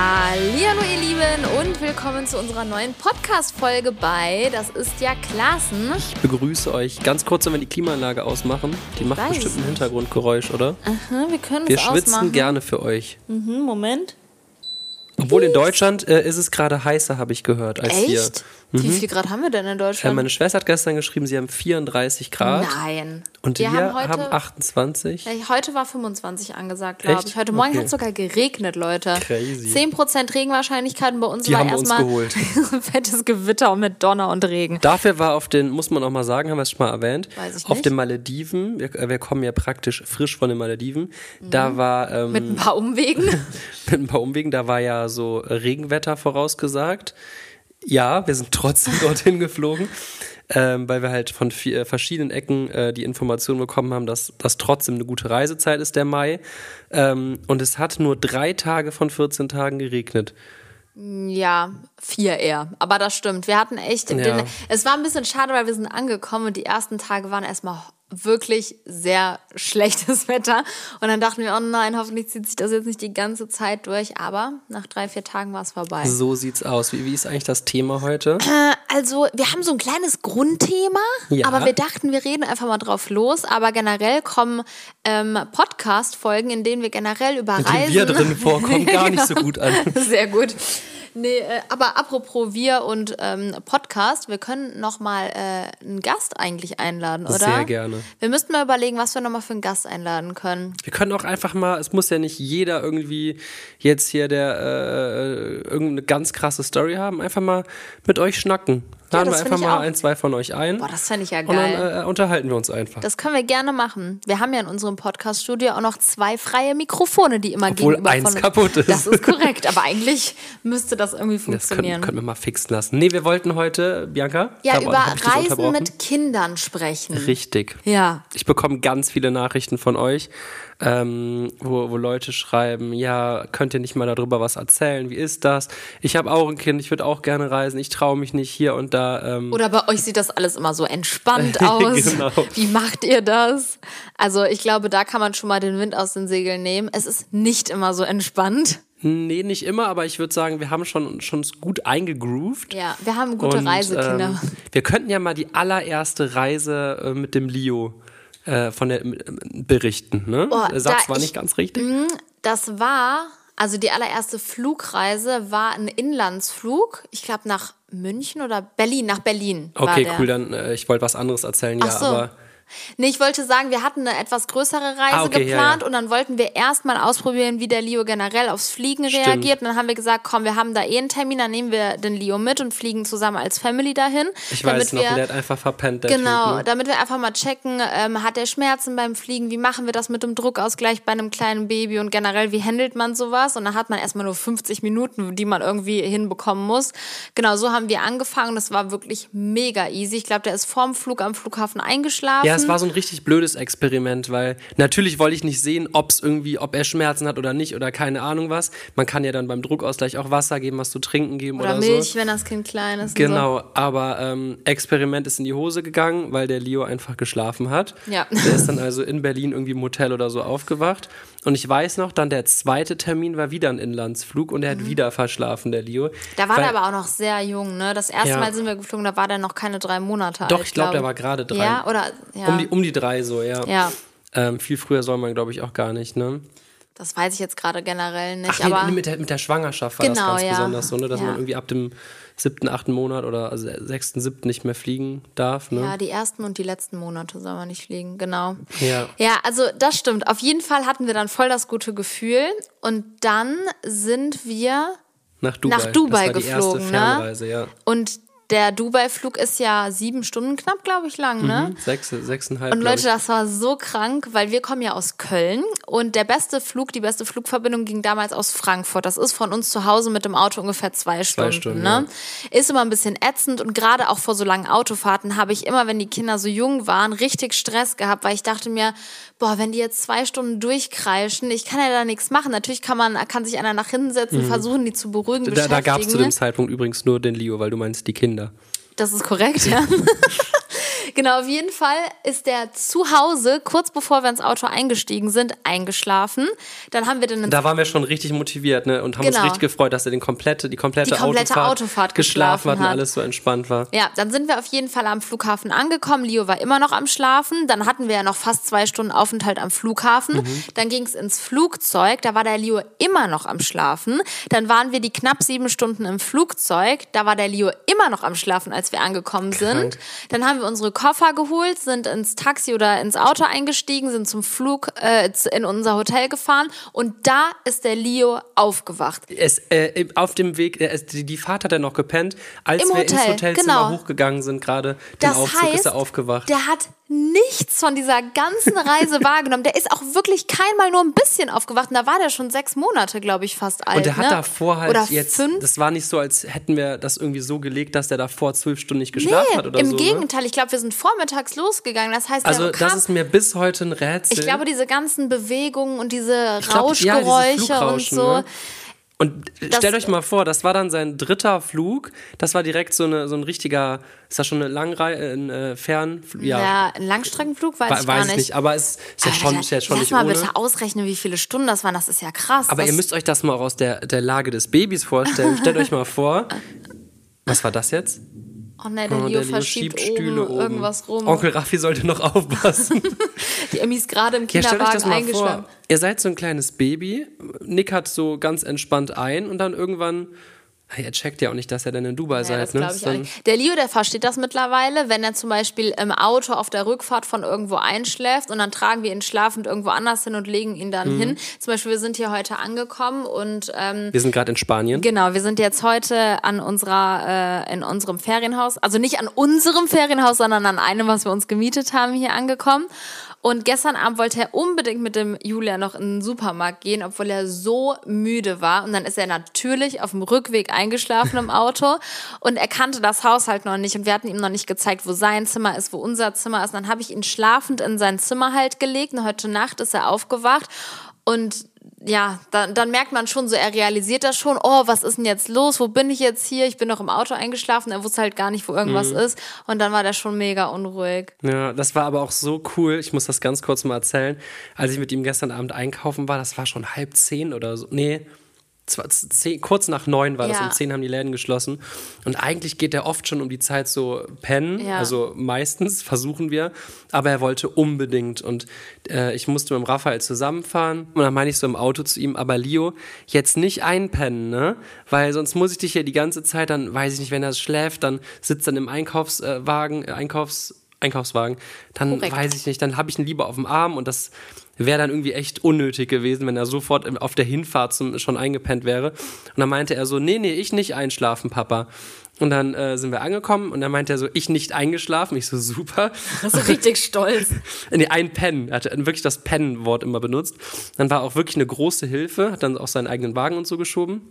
Hallo ihr Lieben und willkommen zu unserer neuen Podcast-Folge bei Das ist ja Klassen. Ich begrüße euch ganz kurz, wenn wir die Klimaanlage ausmachen. Die macht weiß bestimmt ein nicht. Hintergrundgeräusch, oder? Aha, wir können Wir es schwitzen ausmachen. gerne für euch. Mhm, Moment. Obwohl in Deutschland äh, ist es gerade heißer, habe ich gehört, als hier. Echt? Wie viel Grad haben wir denn in Äh, Deutschland? meine Schwester hat gestern geschrieben, sie haben 34 Grad. Nein. Und wir wir, haben heute, haben 28. Ja, heute war 25 angesagt, glaube ich. Heute Morgen Okay. hat es sogar geregnet, Leute. Crazy. 10% Regenwahrscheinlichkeit und bei uns Die war haben wir uns erstmal fettes Gewitter mit Donner und Regen. Dafür war auf den, muss man auch mal sagen, haben wir es schon mal erwähnt, Weiß ich auf den Malediven, wir, äh, wir kommen ja praktisch frisch von den Malediven, da war ähm, Mhm. Mit ein paar Umwegen. mit ein paar Umwegen, da war ja so Regenwetter vorausgesagt. Ja, wir sind trotzdem dorthin geflogen, ähm, weil wir halt von vi- äh, verschiedenen Ecken äh, die Information bekommen haben, dass das trotzdem eine gute Reisezeit ist, der Mai. Ähm, und es hat nur drei Tage von 14 Tagen geregnet. Ja, vier eher. Aber das stimmt. Wir hatten echt. Ja. Den, es war ein bisschen schade, weil wir sind angekommen und die ersten Tage waren erstmal wirklich sehr schlechtes Wetter. Und dann dachten wir, oh nein, hoffentlich zieht sich das jetzt nicht die ganze Zeit durch. Aber nach drei, vier Tagen war es vorbei. So sieht's aus. Wie, wie ist eigentlich das Thema heute? Also, wir haben so ein kleines Grundthema, Ja. aber wir dachten, wir reden einfach mal drauf los. Aber generell kommen ähm, Podcast-Folgen, in denen wir generell über Reisen. wir drin vorkommen, gar nicht so gut an. Sehr gut. Nee, äh, aber apropos wir und ähm, Podcast, wir können noch mal äh, einen Gast eigentlich einladen, oder? Sehr gerne. Wir müssten mal überlegen, was wir noch mal für einen Gast einladen können. Wir können auch einfach mal, es muss ja nicht jeder irgendwie jetzt hier der äh, irgendeine ganz krasse Story haben, einfach mal mit euch schnacken. Laden das wir einfach mal ein, zwei von euch ein. Boah, das fände ich ja und dann geil. äh, unterhalten wir uns einfach. das können wir gerne machen. Wir haben ja in unserem Podcast-Studio auch noch zwei freie Mikrofone, die immer Obwohl gegenüber eins von kaputt ist. Das ist korrekt, aber eigentlich müsste das irgendwie das können, funktionieren. können wir mal fixen lassen. Nee, wir wollten heute, Bianca? ja, hab- über hab Reisen mit Kindern sprechen. Richtig. Ja. Ich bekomme ganz viele Nachrichten von euch, ähm, wo, wo Leute schreiben, ja, könnt ihr nicht mal darüber was erzählen? Wie ist das? Ich habe auch ein Kind, ich würde auch gerne reisen, ich traue mich nicht hier und da. Ähm, Oder bei euch sieht das alles immer so entspannt aus. Genau. Wie macht ihr das? Also ich glaube, da kann man schon mal den Wind aus den Segeln nehmen. Es ist nicht immer so entspannt. Nee, nicht immer, aber ich würde sagen, wir haben schon, schon gut eingegroovt. Ja, wir haben gute Und, Reisekinder. Ähm, wir könnten ja mal die allererste Reise äh, mit dem Leo äh, von der, äh, berichten. Ne? Oh, der Satz war ich- nicht ganz richtig. Das war, also die allererste Flugreise war ein Inlandsflug. Ich glaube nach München oder Berlin, nach Berlin. war Okay, cool, dann äh, ich wollte was anderes erzählen, ja, Ach so. aber Nee, ich wollte sagen, wir hatten eine etwas größere Reise Ah, okay, ja, geplant ja. und dann wollten wir erstmal ausprobieren, wie der Leo generell aufs Fliegen Stimmt. reagiert. Und dann haben wir gesagt, komm, wir haben da eh einen Termin, dann nehmen wir den Leo mit und fliegen zusammen als Family dahin. ich weiß noch, wir, der hat einfach verpennt, Genau, Typ. Ne? damit wir einfach mal checken, ähm, hat er Schmerzen beim Fliegen, wie machen wir das mit dem Druckausgleich bei einem kleinen Baby und generell, wie handelt man sowas? Und dann hat man erstmal nur 50 Minuten, die man irgendwie hinbekommen muss. Genau, so haben wir angefangen. Das war wirklich mega easy. Ich glaube, der ist vorm Flug am Flughafen eingeschlafen. Ja, es war so ein richtig blödes Experiment, weil natürlich wollte ich nicht sehen, ob es irgendwie, ob er Schmerzen hat oder nicht oder keine Ahnung was. Man kann ja dann beim Druckausgleich auch Wasser geben, was zu trinken geben oder, oder Milch, so. wenn das Kind klein ist. Genau, aber ähm, Experiment ist in die Hose gegangen, weil der Leo einfach geschlafen hat. Ja. Der ist dann also in Berlin irgendwie im Hotel oder so aufgewacht. Und ich weiß noch, dann der zweite Termin war wieder ein Inlandsflug und er hat wieder verschlafen, der Leo. Mhm. Da war Weil- der aber auch noch sehr jung, ne? Das erste Ja. Mal sind wir geflogen, da war der noch keine drei Monate alt. Doch, ich glaube, der war gerade drei. Ja, oder? Ja. Um, die, um die drei so, ja. ja. Ähm, viel früher soll man, glaube ich, auch gar nicht, ne? Das weiß ich jetzt gerade generell nicht, Ach, aber. nee, mit, der, mit der Schwangerschaft war Genau, das ganz ja. besonders so, ne? dass Ja. man irgendwie ab dem siebten, achten Monat oder also sechsten, siebten nicht mehr fliegen darf. Ne? Ja, die ersten und die letzten Monate soll man nicht fliegen, genau. Ja. Ja, also das stimmt. Auf jeden Fall hatten wir dann voll das gute Gefühl. Und dann sind wir Nach Dubai. nach Dubai geflogen, ne? Ja. und der Dubai-Flug ist ja sieben Stunden knapp, glaube ich, lang, ne? Mhm, Sechs, sechseinhalb. Und Leute, das war so krank, weil wir kommen ja aus Köln und der beste Flug, die beste Flugverbindung ging damals aus Frankfurt. Das ist von uns zu Hause mit dem Auto ungefähr zwei Stunden. Stunden, ne? Ist immer ein bisschen ätzend und gerade auch vor so langen Autofahrten habe ich immer, wenn die Kinder so jung waren, richtig Stress gehabt, weil ich dachte mir, boah, wenn die jetzt zwei Stunden durchkreischen, ich kann ja da nichts machen. Natürlich kann man, kann sich einer nach hinten setzen, versuchen, die zu beruhigen, Mhm. Da, da gab es zu dem Zeitpunkt übrigens nur den Leo, weil du meinst die Kinder. Das ist korrekt, ja. Genau, auf jeden Fall ist der zu Hause, kurz bevor wir ins Auto eingestiegen sind, eingeschlafen. Dann haben wir dann Da waren wir schon richtig motiviert ne? und haben uns Genau. richtig gefreut, dass er den komplette, die komplette, Die komplette Autofahrt, Autofahrt geschlafen hat und alles so entspannt war. Ja, dann sind wir auf jeden Fall am Flughafen angekommen. Leo war immer noch am Schlafen. Dann hatten wir ja noch fast zwei Stunden Aufenthalt am Flughafen. Mhm. Dann ging es ins Flugzeug. Da war der Leo immer noch am Schlafen. Dann waren wir die knapp sieben Stunden im Flugzeug. Da war der Leo immer noch am Schlafen, als wir angekommen sind. Krank. Dann haben wir unsere Koffer geholt, sind ins Taxi oder ins Auto eingestiegen, sind zum Flug äh, in unser Hotel gefahren. Und da ist der Leo aufgewacht. Es, äh, auf dem Weg, äh, die, Fahrt hat er noch gepennt. Als Im wir ins Hotel, Hotelzimmer genau. hochgegangen sind, gerade den Das Aufzug, heißt, ist er aufgewacht. der hat nichts von dieser ganzen Reise wahrgenommen. Der ist auch wirklich keinmal nur ein bisschen aufgewacht. Und da war der schon sechs Monate, glaube ich, fast alt. Und der hat ne? davor halt Oder jetzt, fünf. das war nicht so, als hätten wir das irgendwie so gelegt, dass der davor zwölf Stunden nicht geschlafen Nee, hat oder im so. Ne? Gegenteil. Ich glaube, wir sind vormittags losgegangen. Das heißt, Also kam, das ist mir bis heute ein Rätsel. ich glaube, diese ganzen Bewegungen und diese glaub, ja, Rauschgeräusche und Flugrauschen, so. ne? Und Das- stellt euch mal vor, das war dann sein dritter Flug. Das war direkt so, eine, so ein richtiger, ist das schon eine Langreihe, ein äh, Fern? Ja. Ja, ein Langstreckenflug weiß we- ich gar weiß nicht. ich nicht. Aber es ist ja schon, ist ja schon nicht mal ohne. bitte ausrechnen, wie viele Stunden das waren. Das ist ja krass. Aber ihr müsst euch das mal auch aus der, der Lage des Babys vorstellen. Stellt euch mal vor. Was war das jetzt? Oh ne, der Oh, Leo Leo verschiebt Stühle oben oben. irgendwas rum. Onkel Raffi sollte noch aufpassen. Die Emmy ist gerade im Ja, Kinderwagen mal eingeschlafen. Ihr seid so ein kleines Baby, Nick hat so ganz entspannt ein und dann irgendwann, er checkt ja auch nicht, dass ihr dann in Dubai Ja, seid. das ne? nicht. Der Leo, der versteht das mittlerweile, wenn er zum Beispiel im Auto auf der Rückfahrt von irgendwo einschläft und dann tragen wir ihn schlafend irgendwo anders hin und legen ihn dann Mhm. hin. Zum Beispiel, wir sind hier heute angekommen und ähm, Wir sind gerade in Spanien. Genau, wir sind jetzt heute an unserer, äh, in unserem Ferienhaus, also nicht an unserem Ferienhaus, sondern an einem, was wir uns gemietet haben, hier angekommen. Und gestern Abend wollte er unbedingt mit dem Julia noch in den Supermarkt gehen, obwohl er so müde war. Und dann ist er natürlich auf dem Rückweg eingeschlafen im Auto. Und er kannte das Haus halt noch nicht. Und wir hatten ihm noch nicht gezeigt, wo sein Zimmer ist, wo unser Zimmer ist. Und dann habe ich ihn schlafend in sein Zimmer halt gelegt. Und heute Nacht ist er aufgewacht. Und ja, dann, dann merkt man schon so, er realisiert das schon, oh, was ist denn jetzt los? Wo bin ich jetzt hier? Ich bin noch im Auto eingeschlafen, er wusste halt gar nicht, wo irgendwas ist. Und dann war der schon mega unruhig. Ja, das war aber auch so cool. Ich muss das ganz kurz mal erzählen. Als ich mit ihm gestern Abend einkaufen war, das war schon halb zehn oder so. Nee, zehn, kurz nach neun war das. Ja. Um zehn haben die Läden geschlossen. Und eigentlich geht er oft schon um die Zeit so pennen. Ja. Also meistens versuchen wir. Aber er wollte unbedingt. Und äh, ich musste mit dem Raphael zusammenfahren. Und dann meine ich so im Auto zu ihm, aber Leo, jetzt nicht einpennen, ne? Weil sonst muss ich dich ja die ganze Zeit, dann weiß ich nicht, wenn er schläft, dann sitzt dann im Einkaufswagen, äh, Einkaufs, Einkaufswagen, dann Korrekt. weiß ich nicht, dann habe ich ihn lieber auf dem Arm und das wäre dann irgendwie echt unnötig gewesen, wenn er sofort auf der Hinfahrt zum, schon eingepennt wäre. Und dann meinte er so, nee, nee, ich nicht einschlafen, Papa. Und dann äh, sind wir angekommen und dann meinte er so, ich nicht eingeschlafen. Ich so, super. Das ist richtig stolz. Nee, ein Pen. Er hat wirklich das Pen-Wort immer benutzt. Dann war auch wirklich eine große Hilfe, hat dann auch seinen eigenen Wagen und so geschoben.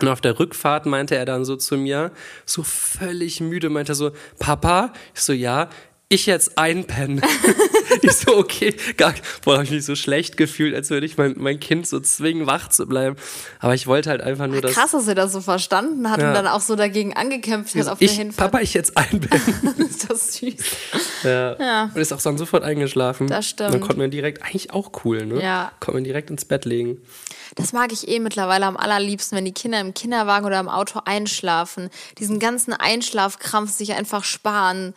Und auf der Rückfahrt meinte er dann so zu mir, so völlig müde, meinte er so, Papa? Ich so, ja, ich jetzt einpennen. ich so, okay, gar, boah, habe ich mich so schlecht gefühlt, als würde ich mein, mein Kind so zwingen, wach zu bleiben. Aber ich wollte halt einfach nur, dass Krass, dass er das so verstanden hat Ja. und dann auch so dagegen angekämpft hat auf ich, der Hinfahrt. Papa, ich jetzt einpennen. ist das süß. Ja. Ja. Und ist auch dann sofort eingeschlafen. Das stimmt. Dann konnte man direkt, eigentlich auch cool, ne? Ja. Konnte man direkt ins Bett legen. Das mag ich eh mittlerweile am allerliebsten, wenn die Kinder im Kinderwagen oder im Auto einschlafen. Diesen ganzen Einschlafkrampf sich einfach sparen.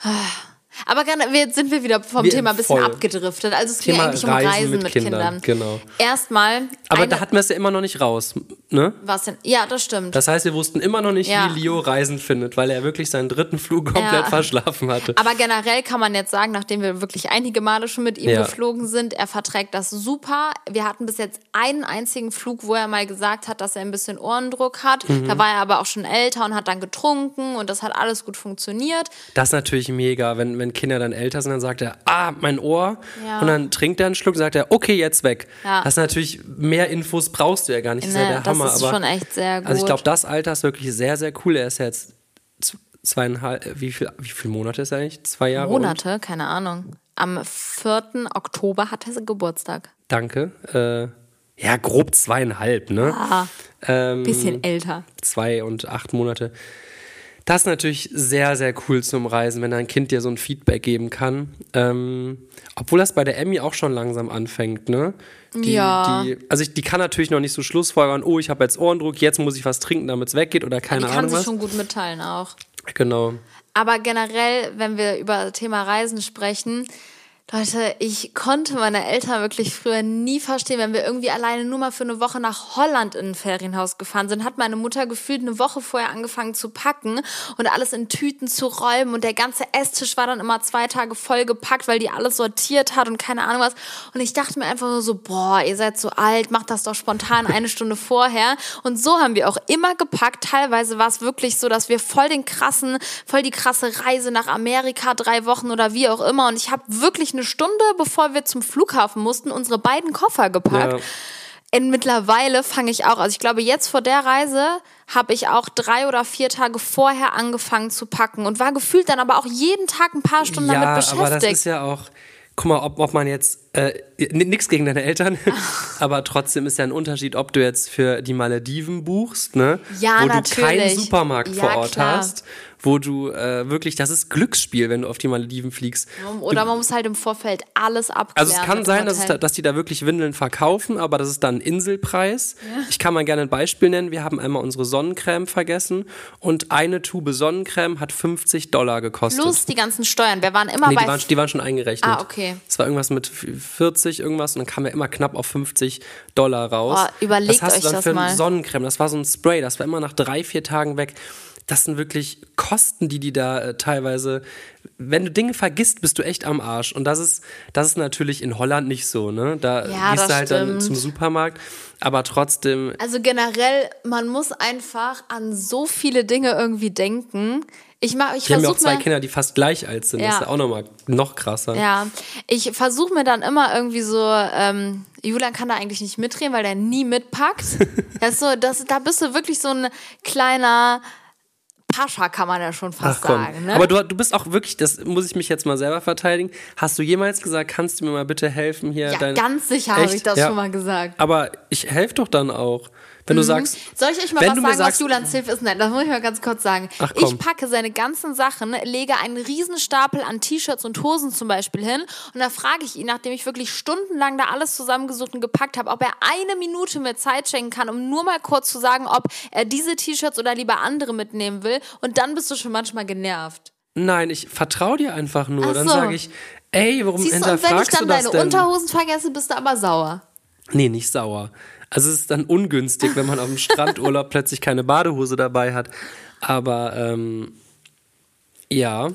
唉。Aber gerne, jetzt sind wir wieder vom Wir- Thema ein bisschen voll. abgedriftet. Also es ging Thema eigentlich um Reisen Reisen mit mit, Kindern, Kindern. genau. Erstmal. Aber da hatten wir es ja immer noch nicht raus, ne? was denn? Ja, das stimmt. Das heißt, wir wussten immer noch nicht, Ja. wie Leo Reisen findet, weil er wirklich seinen dritten Flug komplett Ja. verschlafen hatte. Aber generell kann man jetzt sagen, nachdem wir wirklich einige Male schon mit ihm Ja. geflogen sind, er verträgt das super. Wir hatten bis jetzt einen einzigen Flug, wo er mal gesagt hat, dass er ein bisschen Ohrendruck hat. Mhm. Da war er aber auch schon älter und hat dann getrunken und das hat alles gut funktioniert. Das ist natürlich mega, wenn, wenn Kinder dann älter sind, dann sagt er, ah, mein Ohr. Ja. Und dann trinkt er einen Schluck und sagt er, okay, jetzt weg. Ja. Das ist natürlich, mehr Infos brauchst du ja gar nicht. Das ist ja Ne, der das Hammer. ist aber, schon echt sehr Also ich gut. glaube, das Alter ist wirklich sehr, sehr cool. Er ist ja jetzt zweieinhalb, äh, wie viel, wie viele Monate ist er eigentlich? Zwei Jahre? Und? Monate, keine Ahnung. Am 4. Oktober hat er Geburtstag. Danke. Äh, ja, grob zweieinhalb, ne? Ah, Ähm, bisschen älter. zwei und acht Monate. Das ist natürlich sehr, sehr cool zum Reisen, wenn dein Kind dir so ein Feedback geben kann. Ähm, obwohl das bei der Emmy auch schon langsam anfängt, ne? Die, Ja. Die, also ich, die kann natürlich noch nicht so Schlussfolgern, oh, ich habe jetzt Ohrendruck, jetzt muss ich was trinken, damit es weggeht oder keine Die kann Ahnung sich was. schon gut mitteilen auch. Genau. Aber generell, wenn wir über Thema Reisen sprechen, Leute, ich konnte meine Eltern wirklich früher nie verstehen, wenn wir irgendwie alleine nur mal für eine Woche nach Holland in ein Ferienhaus gefahren sind, hat meine Mutter gefühlt eine Woche vorher angefangen zu packen und alles in Tüten zu räumen und der ganze Esstisch war dann immer zwei Tage voll gepackt, weil die alles sortiert hat und keine Ahnung was. Und ich dachte mir einfach nur so, boah, ihr seid so alt, macht das doch spontan eine Stunde vorher. Und so haben wir auch immer gepackt. Teilweise war es wirklich so, dass wir voll den krassen, voll die krasse Reise nach Amerika, drei Wochen oder wie auch immer. Und ich habe wirklich eine Stunde, bevor wir zum Flughafen mussten, unsere beiden Koffer gepackt. Ja. Und mittlerweile fange ich auch, also ich glaube, jetzt vor der Reise habe ich auch drei oder vier Tage vorher angefangen zu packen und war gefühlt dann aber auch jeden Tag ein paar Stunden ja, damit beschäftigt. aber das ist ja auch, guck mal, ob, ob man jetzt, äh, nix gegen deine Eltern, aber trotzdem ist ja ein Unterschied, ob du jetzt für die Malediven buchst, ne? Ja, wo du keinen natürlich. Supermarkt Ja, vor Ort klar. hast, wo du äh, wirklich, das ist Glücksspiel, wenn du auf die Malediven fliegst. Oder man muss halt im Vorfeld alles abklären. Also es kann sein, dass, es da, dass die da wirklich Windeln verkaufen, aber das ist dann ein Inselpreis. Ich kann mal gerne ein Beispiel nennen. Wir haben einmal unsere Sonnencreme vergessen und eine Tube Sonnencreme hat 50 Dollar gekostet. Plus die ganzen Steuern. Wir waren immer Nee, bei die waren, die waren schon eingerechnet. Ah, okay. Es war irgendwas mit 40 irgendwas und dann kam er immer knapp auf 50 Dollar raus. Boah, überlegt das hast euch du dann das für mal. eine Sonnencreme. Das war so ein Spray, das war immer nach drei, vier Tagen weg. Das sind wirklich Kosten, die die da äh, teilweise. Wenn du Dinge vergisst, bist du echt am Arsch. Und das ist, das ist natürlich in Holland nicht so, ne? Da Ja, gehst das du halt dann stimmt. zum Supermarkt. Aber trotzdem, Also generell, man muss einfach an so viele Dinge irgendwie denken. Ich mach, ich wir haben ja auch zwei mir, Kinder, die fast gleich alt sind. Das Ja. ist ja auch nochmal noch krasser. ja, ich versuche mir dann immer irgendwie so, ähm, Julian kann da eigentlich nicht mitreden, weil der nie mitpackt. das so, das, da bist du wirklich so ein kleiner Pascha, kann man ja schon fast sagen. Ne? Aber du, du bist auch wirklich, das muss ich mich jetzt mal selber verteidigen. Hast du jemals gesagt, kannst du mir mal bitte helfen hier? ja, dein- ganz sicher habe ich das Ja. schon mal gesagt. Aber ich helfe doch dann auch. Wenn du sagst, Soll ich euch mal was sagen, was sagst- Julians Hilfe ist? Nein, das muss ich mal ganz kurz sagen. Ach, ich packe seine ganzen Sachen, lege einen riesen Stapel an T-Shirts und Hosen zum Beispiel hin und da frage ich ihn, nachdem ich wirklich stundenlang da alles zusammengesucht und gepackt habe, ob er eine Minute mir Zeit schenken kann, um nur mal kurz zu sagen, ob er diese T-Shirts oder lieber andere mitnehmen will und dann bist du schon manchmal genervt. nein, ich vertraue dir einfach nur. Ach dann so. sage ich, ey, warum Siehst du, und wenn ich hinterfragst dann das deine denn? Unterhosen vergesse, bist du aber sauer. Nee, nicht sauer. Also es ist dann ungünstig, wenn man auf dem Strandurlaub plötzlich keine Badehose dabei hat. Aber ähm, ja,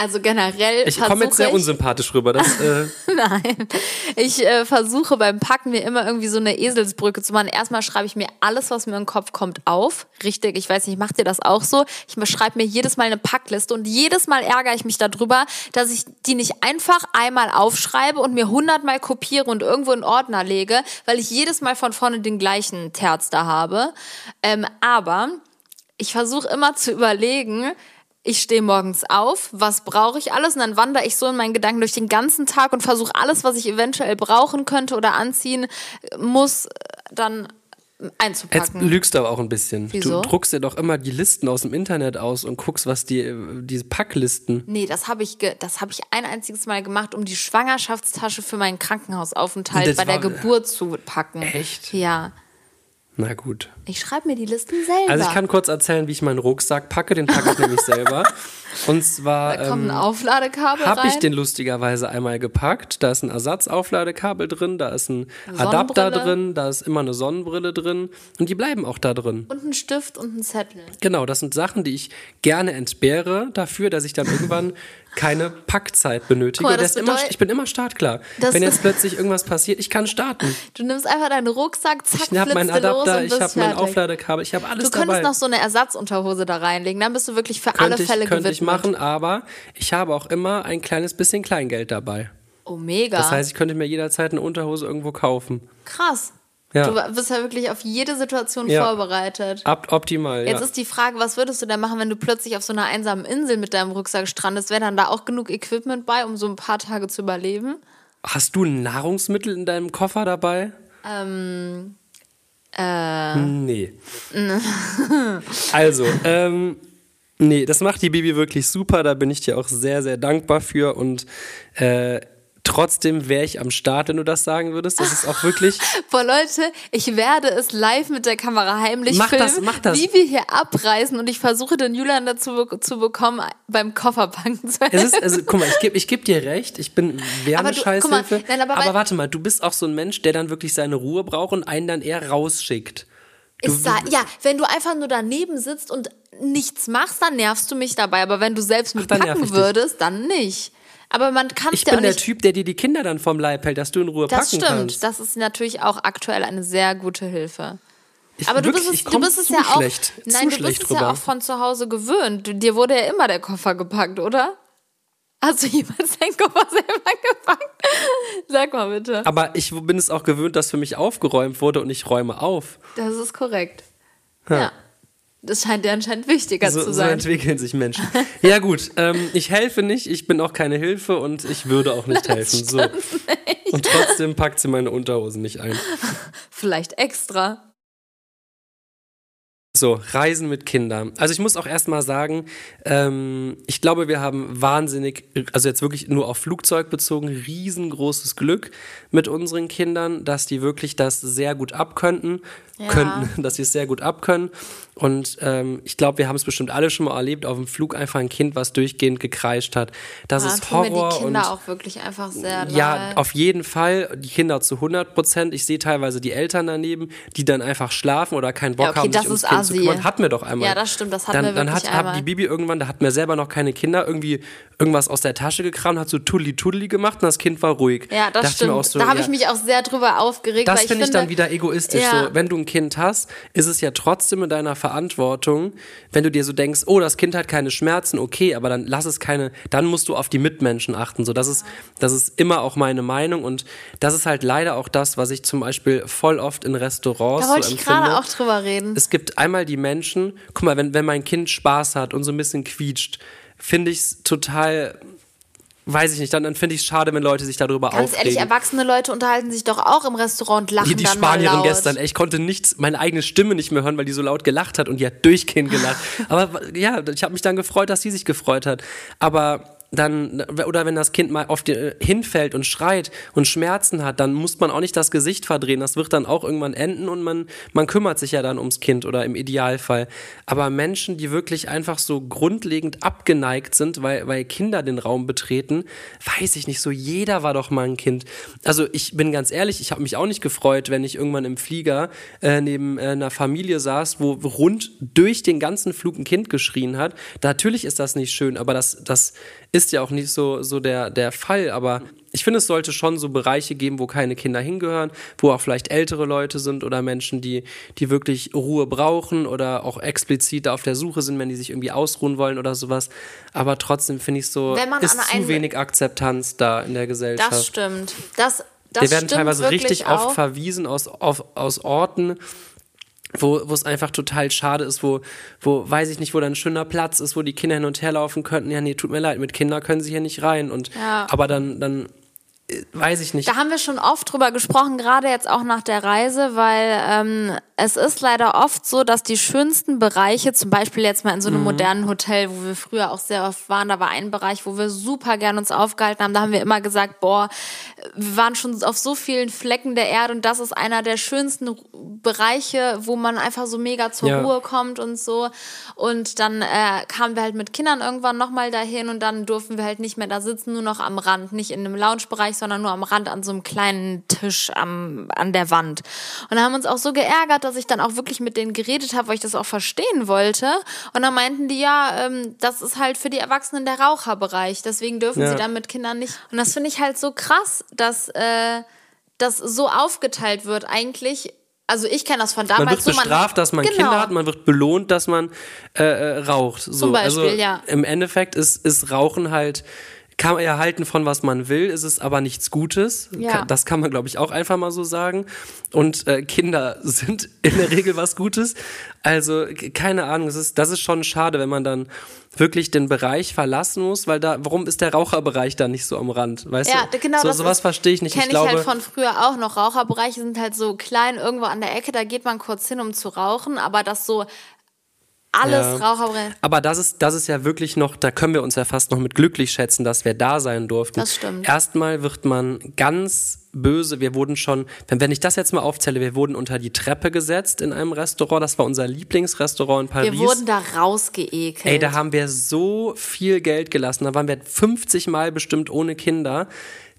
Also generell ich komme jetzt sehr ich- unsympathisch rüber. Das, äh, Nein. Ich äh, versuche beim Packen mir immer irgendwie so eine Eselsbrücke zu machen. Erstmal schreibe ich mir alles, was mir in den Kopf kommt, auf. Richtig, ich weiß nicht, macht ihr das auch so? Ich schreibe mir jedes Mal eine Packliste und jedes Mal ärgere ich mich darüber, dass ich die nicht einfach einmal aufschreibe und mir hundertmal kopiere und irgendwo in Ordner lege, weil ich jedes Mal von vorne den gleichen Terz da habe. Ähm, aber ich versuche immer zu überlegen, ich stehe morgens auf, was brauche ich alles? Und dann wandere ich so in meinen Gedanken durch den ganzen Tag und versuche alles, was ich eventuell brauchen könnte oder anziehen muss, dann jetzt einzupacken. lügst du aber auch ein bisschen. Wieso? Du druckst dir doch immer die Listen aus dem Internet aus und guckst, was die, diese Packlisten. Nee, das habe ich, das habe ich ein einziges Mal gemacht, um die Schwangerschaftstasche für meinen Krankenhausaufenthalt Das bei der Geburt zu packen. Echt? Ja. Na gut. Ich schreibe mir die Listen selber. Also ich kann kurz erzählen, wie ich meinen Rucksack packe. Den packe ich nämlich selber. Und zwar da kommt ein ähm, Aufladekabel habe rein. ich den lustigerweise einmal gepackt. Da ist ein Ersatzaufladekabel drin, da ist ein Adapter drin, da ist immer eine Sonnenbrille drin. Und die bleiben auch da drin. und ein Stift und ein Zettel. Genau, das sind Sachen, die ich gerne entbehre dafür, dass ich dann irgendwann keine Packzeit benötige. Mal, das das immer, ich bin immer startklar. Wenn jetzt plötzlich irgendwas passiert, ich kann starten. Du nimmst einfach deinen Rucksack, zack, Ich habe meinen Adapter, ich habe mein. Aufladekabel, ich habe alles Du könntest dabei. noch so eine Ersatzunterhose da reinlegen, dann bist du wirklich für alle könnte ich, Fälle könnte gewidmet. ich machen, aber ich habe auch immer ein kleines bisschen Kleingeld dabei. Oh, mega. Das heißt, ich könnte mir jederzeit eine Unterhose irgendwo kaufen. Krass. Ja. Du bist ja wirklich auf jede Situation Ja. vorbereitet. Ab, optimal, Jetzt ja. ist die Frage, was würdest du denn machen, wenn du plötzlich auf so einer einsamen Insel mit deinem Rucksack strandest? Wäre dann da auch genug Equipment bei, um so ein paar Tage zu überleben? Hast du Nahrungsmittel in deinem Koffer dabei? Ähm, äh, Nee. also, ähm, Nee, das macht die Bibi wirklich super. Da bin ich dir auch sehr, sehr dankbar für. Und äh, trotzdem wäre ich am Start, wenn du das sagen würdest. Das ist auch wirklich. Boah, Leute, ich werde es live mit der Kamera heimlich Mach filmen, das, mach das. wie wir hier abreißen und ich versuche den Julian dazu be zu bekommen, beim Kofferpacken zu Es ist, also, guck mal, ich gebe ich geb dir recht, ich bin wäre Aber aber aber warte mal, du bist auch so ein Mensch, der dann wirklich seine Ruhe braucht und einen dann eher rausschickt. Du, Ich sag, ja, wenn du einfach nur daneben sitzt und nichts machst, dann nervst du mich dabei. Aber wenn du selbst mitpacken dich. würdest, dann nicht. Aber man kann es ich ja auch bin der nicht. Typ, der dir die Kinder dann vom Leib hält, dass du in Ruhe das packen stimmt. kannst. Das ist natürlich auch aktuell eine sehr gute Hilfe. Ich, Aber du wirklich, bist es, du bist es ja auch. schlecht, nein, du bist es drüber. ja auch von zu Hause gewöhnt. Du- Dir wurde ja immer der Koffer gepackt, oder? Hast du jemals deinen Koffer selber gepackt? Sag mal bitte. Aber ich bin es auch gewöhnt, dass für mich aufgeräumt wurde und ich räume auf. Das ist korrekt. Ja. Das scheint dir anscheinend wichtiger So, zu so sein. entwickeln sich Menschen. ja gut, ähm, ich helfe nicht, ich bin auch keine Hilfe und ich würde auch nicht helfen. So. Und trotzdem packt sie meine Unterhosen nicht ein. Vielleicht extra. So, Reisen mit Kindern. Also ich muss auch erstmal sagen, ähm, ich glaube, wir haben wahnsinnig, also jetzt wirklich nur auf Flugzeug bezogen, riesengroßes Glück mit unseren Kindern, dass die wirklich das sehr gut abkönnten, Ja. könnten, dass sie es sehr gut abkönnen. Und ähm, ich glaube, wir haben es bestimmt alle schon mal erlebt, auf dem Flug einfach ein Kind, was durchgehend gekreischt hat. Das Da ist tun mir Horror die Kinder und auch wirklich einfach sehr leid. ja, auf jeden Fall. Die Kinder zu 100 Prozent. Ich sehe teilweise die Eltern daneben, die dann einfach schlafen oder keinen Bock Ja, okay, haben, das sich ums ist Kind assi. zu kümmern. Hatten wir doch einmal. Ja, das stimmt, das hatten dann, wir Dann wirklich hat, hat einmal. die Bibi irgendwann, da hatten wir selber noch keine Kinder, irgendwie irgendwas aus der Tasche gekramt, hat so tudeli tudeli gemacht und das Kind war ruhig. Ja, das Dachte stimmt. so, da habe ja, ich mich auch sehr drüber aufgeregt. das weil ich finde ich dann wieder egoistisch. Ja. So, wenn du ein Kind hast, ist es ja trotzdem in deiner Verantwortung, wenn du dir so denkst, oh, das Kind hat keine Schmerzen, okay, aber dann lass es keine, dann musst du auf die Mitmenschen achten. So, das ist, das ist immer auch meine Meinung und das ist halt leider auch das, was ich zum Beispiel voll oft in Restaurants Da wollte so ich gerade auch drüber reden. Es gibt einmal die Menschen, guck mal, wenn, wenn mein Kind Spaß hat und so ein bisschen quietscht, finde ich es total, weiß ich nicht, dann, dann finde ich es schade, wenn Leute sich darüber Ganz aufregen. ehrlich, erwachsene Leute unterhalten sich doch auch im Restaurant und lachen Die, die dann Spanierin gestern, ey, ich konnte nichts, meine eigene Stimme nicht mehr hören, weil die so laut gelacht hat und die hat durchgehend gelacht. Aber ja, ich habe mich dann gefreut, dass sie sich gefreut hat. Aber dann, oder wenn das Kind mal auf die, äh, hinfällt und schreit und Schmerzen hat, dann muss man auch nicht das Gesicht verdrehen. Das wird dann auch irgendwann enden und man, man kümmert sich ja dann ums Kind oder im Idealfall. Aber Menschen, die wirklich einfach so grundlegend abgeneigt sind, weil, weil Kinder den Raum betreten, weiß ich nicht, so jeder war doch mal ein Kind. Also ich bin ganz ehrlich, ich habe mich auch nicht gefreut, wenn ich irgendwann im Flieger äh, neben äh, einer Familie saß, wo rund durch den ganzen Flug ein Kind geschrien hat. Natürlich ist das nicht schön, aber das, das ist ja auch nicht so, so der, der Fall. Aber ich finde, es sollte schon so Bereiche geben, wo keine Kinder hingehören, wo auch vielleicht ältere Leute sind oder Menschen, die, die wirklich Ruhe brauchen oder auch explizit da auf der Suche sind, wenn die sich irgendwie ausruhen wollen oder sowas. Aber trotzdem finde ich so, ist zu wenig Akzeptanz da in der Gesellschaft. Das stimmt. Das, das Wir werden teilweise richtig auch. oft verwiesen aus, auf, aus Orten, wo, wo es einfach total schade ist, wo, wo, weiß ich nicht, wo da ein schöner Platz ist, wo die Kinder hin und her laufen könnten. Ja, nee, tut mir leid, mit Kindern können sie hier nicht rein. Und, Ja. aber dann, dann, weiß ich nicht. Da haben wir schon oft drüber gesprochen, gerade jetzt auch nach der Reise, weil ähm, es ist leider oft so, dass die schönsten Bereiche, zum Beispiel jetzt mal in so einem modernen Hotel, wo wir früher auch sehr oft waren, da war ein Bereich, wo wir super gern uns aufgehalten haben. Da haben wir immer gesagt, boah, wir waren schon auf so vielen Flecken der Erde und das ist einer der schönsten Bereiche, wo man einfach so mega zur Ja. Ruhe kommt und so. Und dann äh, kamen wir halt mit Kindern irgendwann nochmal dahin und dann durften wir halt nicht mehr da sitzen, nur noch am Rand, nicht in einem Lounge-Bereich, sondern nur am Rand an so einem kleinen Tisch am, an der Wand. Und da haben uns auch so geärgert, dass ich dann auch wirklich mit denen geredet habe, weil ich das auch verstehen wollte. Und dann meinten die, ja, ähm, das ist halt für die Erwachsenen der Raucherbereich, deswegen dürfen Ja. sie da mit Kindern nicht. Und das finde ich halt so krass, dass äh, das so aufgeteilt wird eigentlich. Also ich kenne das von damals man wird bestraft, dass man Genau. Kinder hat, man wird belohnt, dass man äh, äh, raucht. So, Zum Beispiel, also ja. Im Endeffekt ist, ist Rauchen halt, kann man ja halten von was man will, ist es aber nichts Gutes. Ja. Das kann man, glaube ich, auch einfach mal so sagen. Und äh, Kinder sind in der Regel was Gutes. Also, keine Ahnung, es ist, das ist schon schade, wenn man dann wirklich den Bereich verlassen muss, weil da, warum ist der Raucherbereich da nicht so am Rand? Weißt Ja, du? genau. So, das sowas verstehe ich nicht. Kenne ich ich, glaube, halt von früher auch noch. Raucherbereiche sind halt so klein irgendwo an der Ecke, da geht man kurz hin, um zu rauchen, aber das so alles Ja. Raucherbrenner. Aber das ist, das ist ja wirklich noch, da können wir uns ja fast noch mit glücklich schätzen, dass wir da sein durften. Das stimmt. Erstmal wird man ganz böse. Wir wurden schon, wenn, wenn ich das jetzt mal aufzähle, wir wurden unter die Treppe gesetzt in einem Restaurant. Das war unser Lieblingsrestaurant in Paris. Wir wurden da rausgeekelt. Ey, da haben wir so viel Geld gelassen. Da waren wir 50 Mal bestimmt ohne Kinder.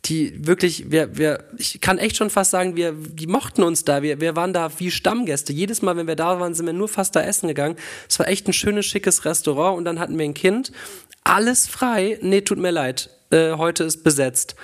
Die wirklich, wir, wir, ich kann echt schon fast sagen, wir, die mochten uns da. Wir, wir waren da wie Stammgäste. Jedes Mal, wenn wir da waren, sind wir nur fast da essen gegangen. Es war echt ein schönes, schickes Restaurant und dann hatten wir ein Kind. Alles frei. Nee, tut mir leid. Äh, heute ist besetzt.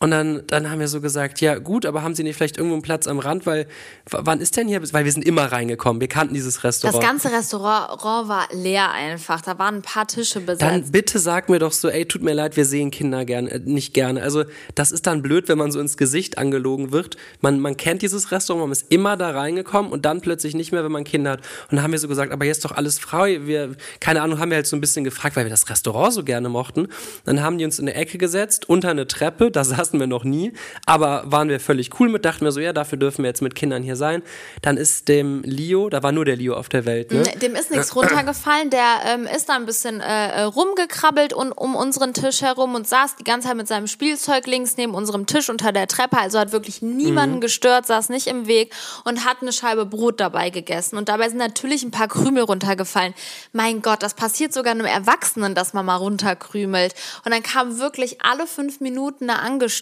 Und dann, dann haben wir so gesagt, ja gut, aber haben Sie nicht vielleicht irgendwo einen Platz am Rand, weil wann ist denn hier, weil wir sind immer reingekommen, wir kannten dieses das Restaurant. ganze Restaurant war leer einfach. Da waren ein paar Tische besetzt. Dann bitte sag mir doch so, ey, tut mir leid, wir sehen Kinder gerne, äh, nicht gerne. Also das ist dann blöd, wenn man so ins Gesicht angelogen wird. Man, man kennt dieses Restaurant, man ist immer da reingekommen und dann plötzlich nicht mehr, wenn man Kinder hat. Und dann haben wir so gesagt, aber jetzt doch alles frei. Wir, keine Ahnung, haben wir halt so ein bisschen gefragt, weil wir das Restaurant so gerne mochten. Dann haben die uns in eine Ecke gesetzt, unter eine Treppe, da saßen wir noch nie, aber waren wir völlig cool mit, dachten wir so, ja, dafür dürfen wir jetzt mit Kindern hier sein. Dann ist dem Leo, da war nur der Leo auf der Welt, ne? Dem ist nichts runtergefallen. Der ähm, ist da ein bisschen äh, äh, rumgekrabbelt und um unseren Tisch herum und saß die ganze Zeit mit seinem Spielzeug links neben unserem Tisch unter der Treppe. Also hat wirklich niemanden Mhm. gestört, saß nicht im Weg und hat eine Scheibe Brot dabei gegessen. Und dabei sind natürlich ein paar Krümel runtergefallen. Mein Gott, das passiert sogar einem Erwachsenen, dass man mal runterkrümelt. Und dann kam wirklich alle fünf Minuten eine Angestellte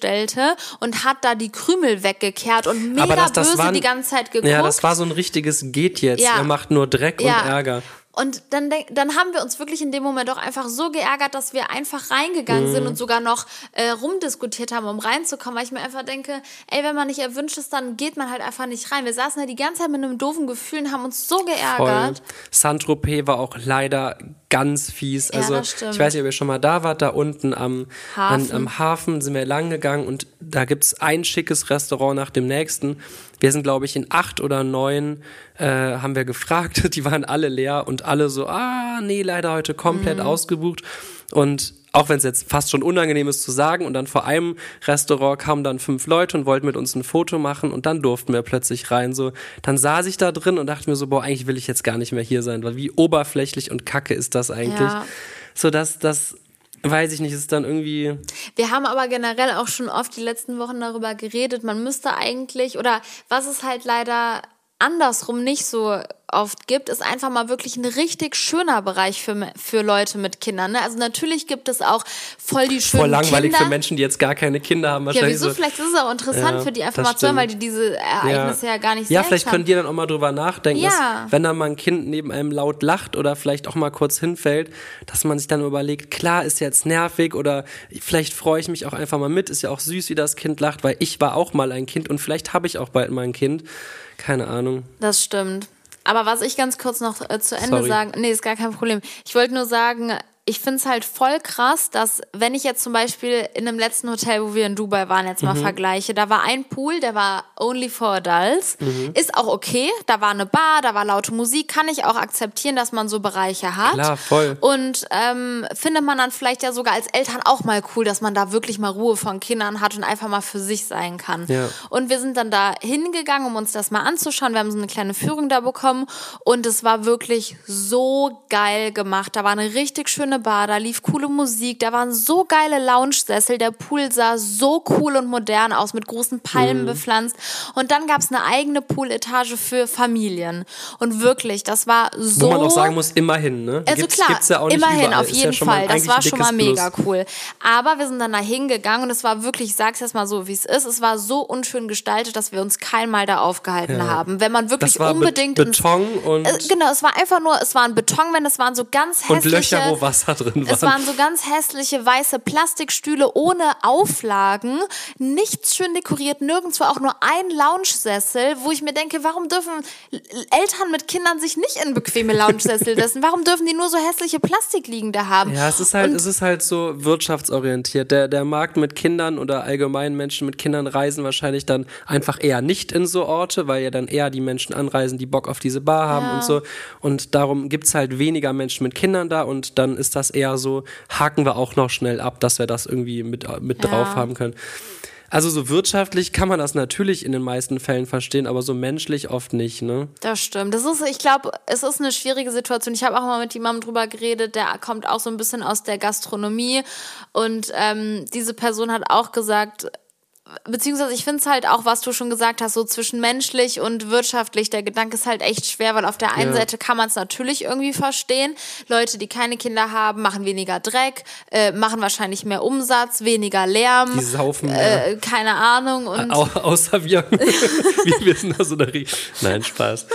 und hat da die Krümel weggekehrt und mega das- das böse waren- die ganze Zeit geguckt. Ja, das war so ein richtiges geht jetzt. Ja. Ihr macht nur Dreck und Ärger. Und dann, dann haben wir uns wirklich in dem Moment auch einfach so geärgert, dass wir einfach reingegangen Mhm. sind und sogar noch äh, rumdiskutiert haben, um reinzukommen, weil ich mir einfach denke, ey, wenn man nicht erwünscht ist, dann geht man halt einfach nicht rein. Wir saßen da die ganze Zeit mit einem doofen Gefühl und haben uns so geärgert. Saint-Tropez war auch leider ganz fies. Ja, Also ich weiß nicht, ob ihr schon mal da wart, da unten am Hafen. An, am Hafen sind wir lang gegangen und da gibt's ein schickes Restaurant nach dem nächsten. Wir sind, glaube ich, in acht oder neun äh, haben wir gefragt. Die waren alle leer und alle so, ah, nee, leider heute komplett Mhm. ausgebucht. Und auch wenn es jetzt fast schon unangenehm ist zu sagen, und dann vor einem Restaurant kamen dann fünf Leute und wollten mit uns ein Foto machen und dann durften wir plötzlich rein. So, dann saß ich da drin und dachte mir so, boah, eigentlich will ich jetzt gar nicht mehr hier sein, weil wie oberflächlich und kacke ist das eigentlich? Ja. So, dass das weiß ich nicht, ist dann irgendwie. Wir haben aber generell auch schon oft die letzten Wochen darüber geredet, man müsste eigentlich, oder was es halt leider andersrum nicht so oft gibt, ist einfach mal wirklich ein richtig schöner Bereich für, für Leute mit Kindern. Ne? Also natürlich gibt es auch voll die schönen Voll langweilig Kinder. für Menschen, die jetzt gar keine Kinder haben. Ja, Wahrscheinlich wieso? so. Vielleicht ist es auch interessant Ja, für die einfach mal zu hören, weil die diese Ereignisse ja, gar nicht Ja, vielleicht haben. könnt ihr dann auch mal drüber nachdenken, Ja. dass, wenn dann mal ein Kind neben einem laut lacht oder vielleicht auch mal kurz hinfällt, dass man sich dann überlegt, klar, ist jetzt nervig oder vielleicht freue ich mich auch einfach mal mit, ist ja auch süß, wie das Kind lacht, weil ich war auch mal ein Kind und vielleicht habe ich auch bald mal ein Kind. Keine Ahnung. Das stimmt. Aber was ich ganz kurz noch äh, zu Ende Sorry. sagen, nee, ist gar kein Problem. Ich wollte nur sagen, ich finde es halt voll krass, dass wenn ich jetzt zum Beispiel in einem letzten Hotel, wo wir in Dubai waren, jetzt mal Mhm. vergleiche, da war ein Pool, der war only for adults. Mhm. Ist auch okay. Da war eine Bar, da war laute Musik. Kann ich auch akzeptieren, dass man so Bereiche hat. Klar, voll. Und ähm, findet man dann vielleicht ja sogar als Eltern auch mal cool, dass man da wirklich mal Ruhe von Kindern hat und einfach mal für sich sein kann. Ja. Und wir sind dann da hingegangen, um uns das mal anzuschauen. Wir haben so eine kleine Führung da bekommen und es war wirklich so geil gemacht. Da war eine richtig schöne Bar, da lief coole Musik, da waren so geile Lounge-Sessel, der Pool sah so cool und modern aus, mit großen Palmen Mhm. bepflanzt. Und dann gab's eine eigene Pooletage für Familien. Und wirklich, das war so... Wo man auch sagen muss, immerhin, ne? Also Gibt's- klar, gibt's ja auch nicht immerhin, überall. auf ja jeden mal Fall. Das war schon mal mega Plus. cool. Aber wir sind dann da hingegangen und es war wirklich, ich sag's jetzt mal so, wie es ist, es war so unschön gestaltet, dass wir uns kein Mal da aufgehalten haben. Wenn man wirklich unbedingt... Be Beton und, äh, genau, es war einfach nur, es waren Betonwände, es waren so ganz hässliche... und Löcher, wo Wasser drin Es war. waren so ganz hässliche weiße Plastikstühle ohne Auflagen, nichts schön dekoriert, nirgendwo auch nur ein Lounge-Sessel, wo ich mir denke, warum dürfen Eltern mit Kindern sich nicht in bequeme Lounge-Sessel setzen? Warum dürfen die nur so hässliche Plastikliegende haben? Ja, es ist halt, Und- es ist halt so wirtschaftsorientiert. Der, der Markt mit Kindern oder allgemein Menschen mit Kindern reisen wahrscheinlich dann einfach eher nicht in so Orte, weil ja dann eher die Menschen anreisen, die Bock auf diese Bar haben Ja. und so. Und darum gibt's halt weniger Menschen mit Kindern da und dann ist das eher so, haken wir auch noch schnell ab, dass wir das irgendwie mit, mit Ja. drauf haben können. Also so wirtschaftlich kann man das natürlich in den meisten Fällen verstehen, aber so menschlich oft nicht, ne? Das stimmt. Das ist, ich glaube, es ist eine schwierige Situation. Ich habe auch mal mit jemandem drüber geredet, der kommt auch so ein bisschen aus der Gastronomie und ähm, diese Person hat auch gesagt, beziehungsweise ich finde es halt auch, was du schon gesagt hast, so zwischenmenschlich und wirtschaftlich, der Gedanke ist halt echt schwer, weil auf der einen Ja. Seite kann man es natürlich irgendwie verstehen. Leute, die keine Kinder haben, machen weniger Dreck, äh, machen wahrscheinlich mehr Umsatz, weniger Lärm. Die saufen mehr. Äh, keine Ahnung. Und Au außer wir. wir, wir sind da so eine Rie Nein, Spaß.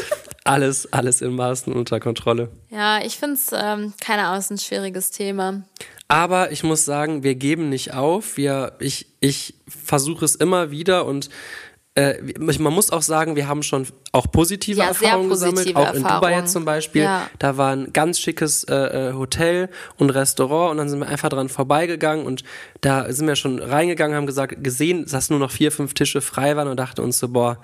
Alles, alles in Maßen unter Kontrolle. ja, ich finde es, ähm, keine Ahnung, ein schwieriges Thema. Aber ich muss sagen, wir geben nicht auf. Wir, ich, ich versuche es immer wieder und äh, man muss auch sagen, wir haben schon auch positive Ja, Erfahrungen gesammelt. positive Auch in Dubai jetzt zum Beispiel. Ja. Da war ein ganz schickes äh, äh, Hotel und Restaurant und dann sind wir einfach dran vorbeigegangen und da sind wir schon reingegangen, haben gesagt, gesehen, dass nur noch vier, fünf Tische frei waren und dachten uns so, boah,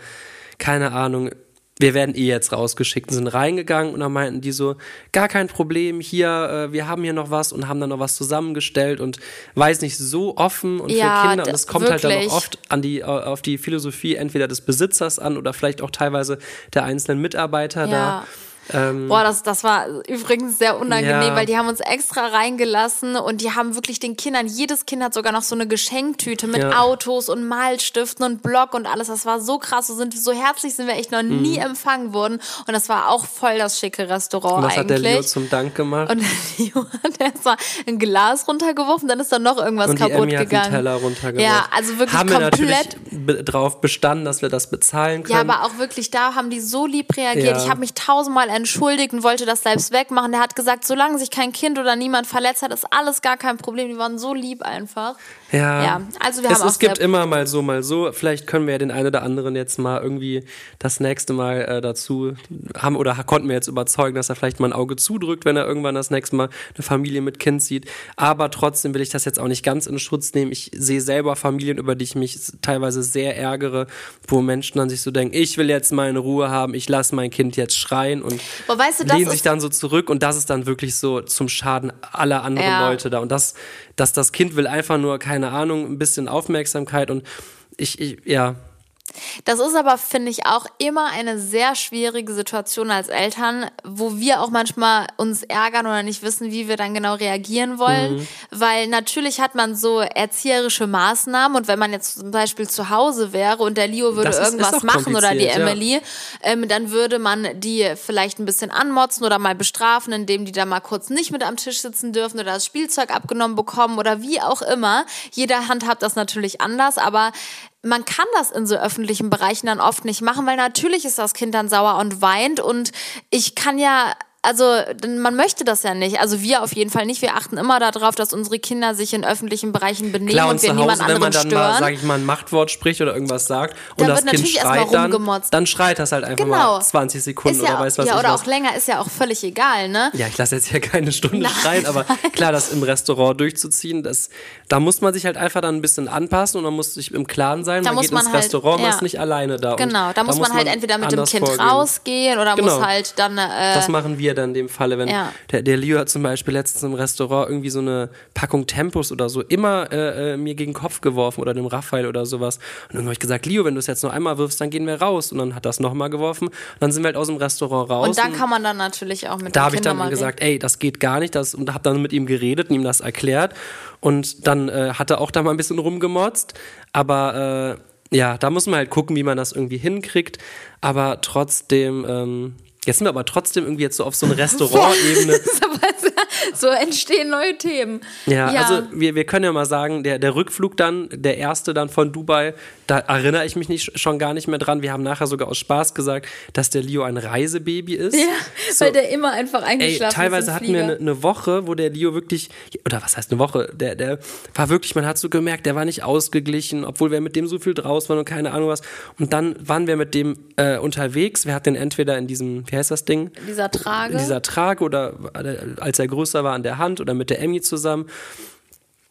keine Ahnung, wir werden eh jetzt rausgeschickt und sind reingegangen und dann meinten die so, gar kein Problem, hier, äh, wir haben hier noch was und haben dann noch was zusammengestellt und weiß nicht, so offen und Ja, für Kinder und es kommt halt dann wirklich. auch oft an die, auf die Philosophie entweder des Besitzers an oder vielleicht auch teilweise der einzelnen Mitarbeiter Ja. da. Ähm, Boah, das, das war übrigens sehr unangenehm, Ja. weil die haben uns extra reingelassen und die haben wirklich den Kindern, jedes Kind hat sogar noch so eine Geschenktüte mit Ja. Autos und Malstiften und Block und alles. Das war so krass. So, sind, so herzlich sind wir echt noch Mhm. nie empfangen worden. Und das war auch voll das schicke Restaurant was hat der eigentlich. Leo zum Dank gemacht? und der Leo hat erstmal ein Glas runtergeworfen, dann ist da noch irgendwas Und die kaputt Emmy hat gegangen. den Teller runtergeworfen. Ja, also wirklich haben wir komplett natürlich be drauf bestanden, dass wir das bezahlen können. Ja, aber auch wirklich, da haben die so lieb reagiert. Ja. Ich habe mich tausendmal entschuldigt und wollte das selbst wegmachen. Der hat gesagt, solange sich kein Kind oder niemand verletzt hat, ist alles gar kein Problem. Die waren so lieb einfach. Ja, Ja, also wir es, haben es gibt immer mal so, mal so. Vielleicht können wir ja den einen oder anderen jetzt mal irgendwie das nächste Mal äh, dazu haben oder konnten wir jetzt überzeugen, dass er vielleicht mal ein Auge zudrückt, wenn er irgendwann das nächste Mal eine Familie mit Kind sieht. Aber trotzdem will ich das jetzt auch nicht ganz in Schutz nehmen. Ich sehe selber Familien, über die ich mich teilweise sehr ärgere, wo Menschen dann sich so denken, ich will jetzt meine Ruhe haben, ich lasse mein Kind jetzt schreien und Boah, weißt du, lehnen sich dann so zurück und das ist dann wirklich so zum Schaden aller anderen Ja. Leute da. Und das, dass das Kind will einfach nur, keine Ahnung, ein bisschen Aufmerksamkeit und ich, ich ja, Das ist aber, finde ich, auch immer eine sehr schwierige Situation als Eltern, wo wir auch manchmal uns ärgern oder nicht wissen, wie wir dann genau reagieren wollen. Mhm. Weil natürlich hat man so erzieherische Maßnahmen und wenn man jetzt zum Beispiel zu Hause wäre und der Leo würde Das ist- ist irgendwas auch machen oder die kompliziert, ja. Emily, ähm, dann würde man die vielleicht ein bisschen anmotzen oder mal bestrafen, indem die da mal kurz nicht mit am Tisch sitzen dürfen oder das Spielzeug abgenommen bekommen oder wie auch immer. Jeder handhabt das natürlich anders, aber man kann das in so öffentlichen Bereichen dann oft nicht machen, weil natürlich ist das Kind dann sauer und weint und ich kann ja also man möchte das ja nicht. Also wir auf jeden Fall nicht. Wir achten immer darauf, dass unsere Kinder sich in öffentlichen Bereichen benehmen klar, und und wir zu niemand Hause, wenn man anderen dann mal, stören. sag ich mal, ein Machtwort spricht oder irgendwas sagt und Dann das Kind schreit dann, dann schreit das halt einfach Genau. mal 20 Sekunden ja, oder weiß was ja, ich oder was. auch länger ist ja auch völlig egal, ne? Ja, ich lasse jetzt hier keine Stunde Nein. schreien, aber klar, das im Restaurant durchzuziehen, das, da muss man sich halt einfach dann ein bisschen anpassen und man muss sich im Klaren sein, Da man muss geht man ins halt- Restaurant, man ja. ist nicht alleine da. Genau, da muss man halt entweder mit dem Kind vorgehen. rausgehen oder Genau. muss halt dann äh, Das machen wir dann in dem Falle, wenn Ja. der, der Leo hat zum Beispiel letztens im Restaurant irgendwie so eine Packung Tempos oder so immer äh, äh, mir gegen den Kopf geworfen oder dem Raphael oder sowas. Und dann habe ich gesagt, Leo, wenn du es jetzt noch einmal wirfst, dann gehen wir raus. Und dann hat das nochmal geworfen. Und dann sind wir halt aus dem Restaurant raus. und dann kann man dann natürlich auch mit da habe ich dann mal gesagt, ey, das geht gar nicht. Das, und habe dann mit ihm geredet und ihm das erklärt. Und dann äh, hat er auch da mal ein bisschen rumgemotzt. Aber äh, ja, da muss man halt gucken, wie man das irgendwie hinkriegt. Aber trotzdem, ähm, jetzt sind wir aber trotzdem irgendwie jetzt so auf so eine Restaurant-Ebene. so entstehen neue Themen. Ja, also wir, wir können ja mal sagen, der, der Rückflug dann, der erste dann von Dubai, da erinnere ich mich nicht, schon gar nicht mehr dran. Wir haben nachher sogar aus Spaß gesagt, dass der Leo ein Reisebaby ist. ja, So. weil der immer einfach Ey, eingeschlafen teilweise ist. im hatten wir eine, eine Woche, wo der Leo wirklich, oder was heißt eine Woche, der, der war wirklich, man hat so gemerkt, der war nicht ausgeglichen, obwohl wir mit dem so viel draus waren und keine Ahnung was. Und dann waren wir mit dem äh, unterwegs. Wir hatten ihn entweder in diesem, wie heißt das Ding? dieser Trage. In dieser Trage oder äh, als er größer war an der Hand oder mit der Emmy zusammen.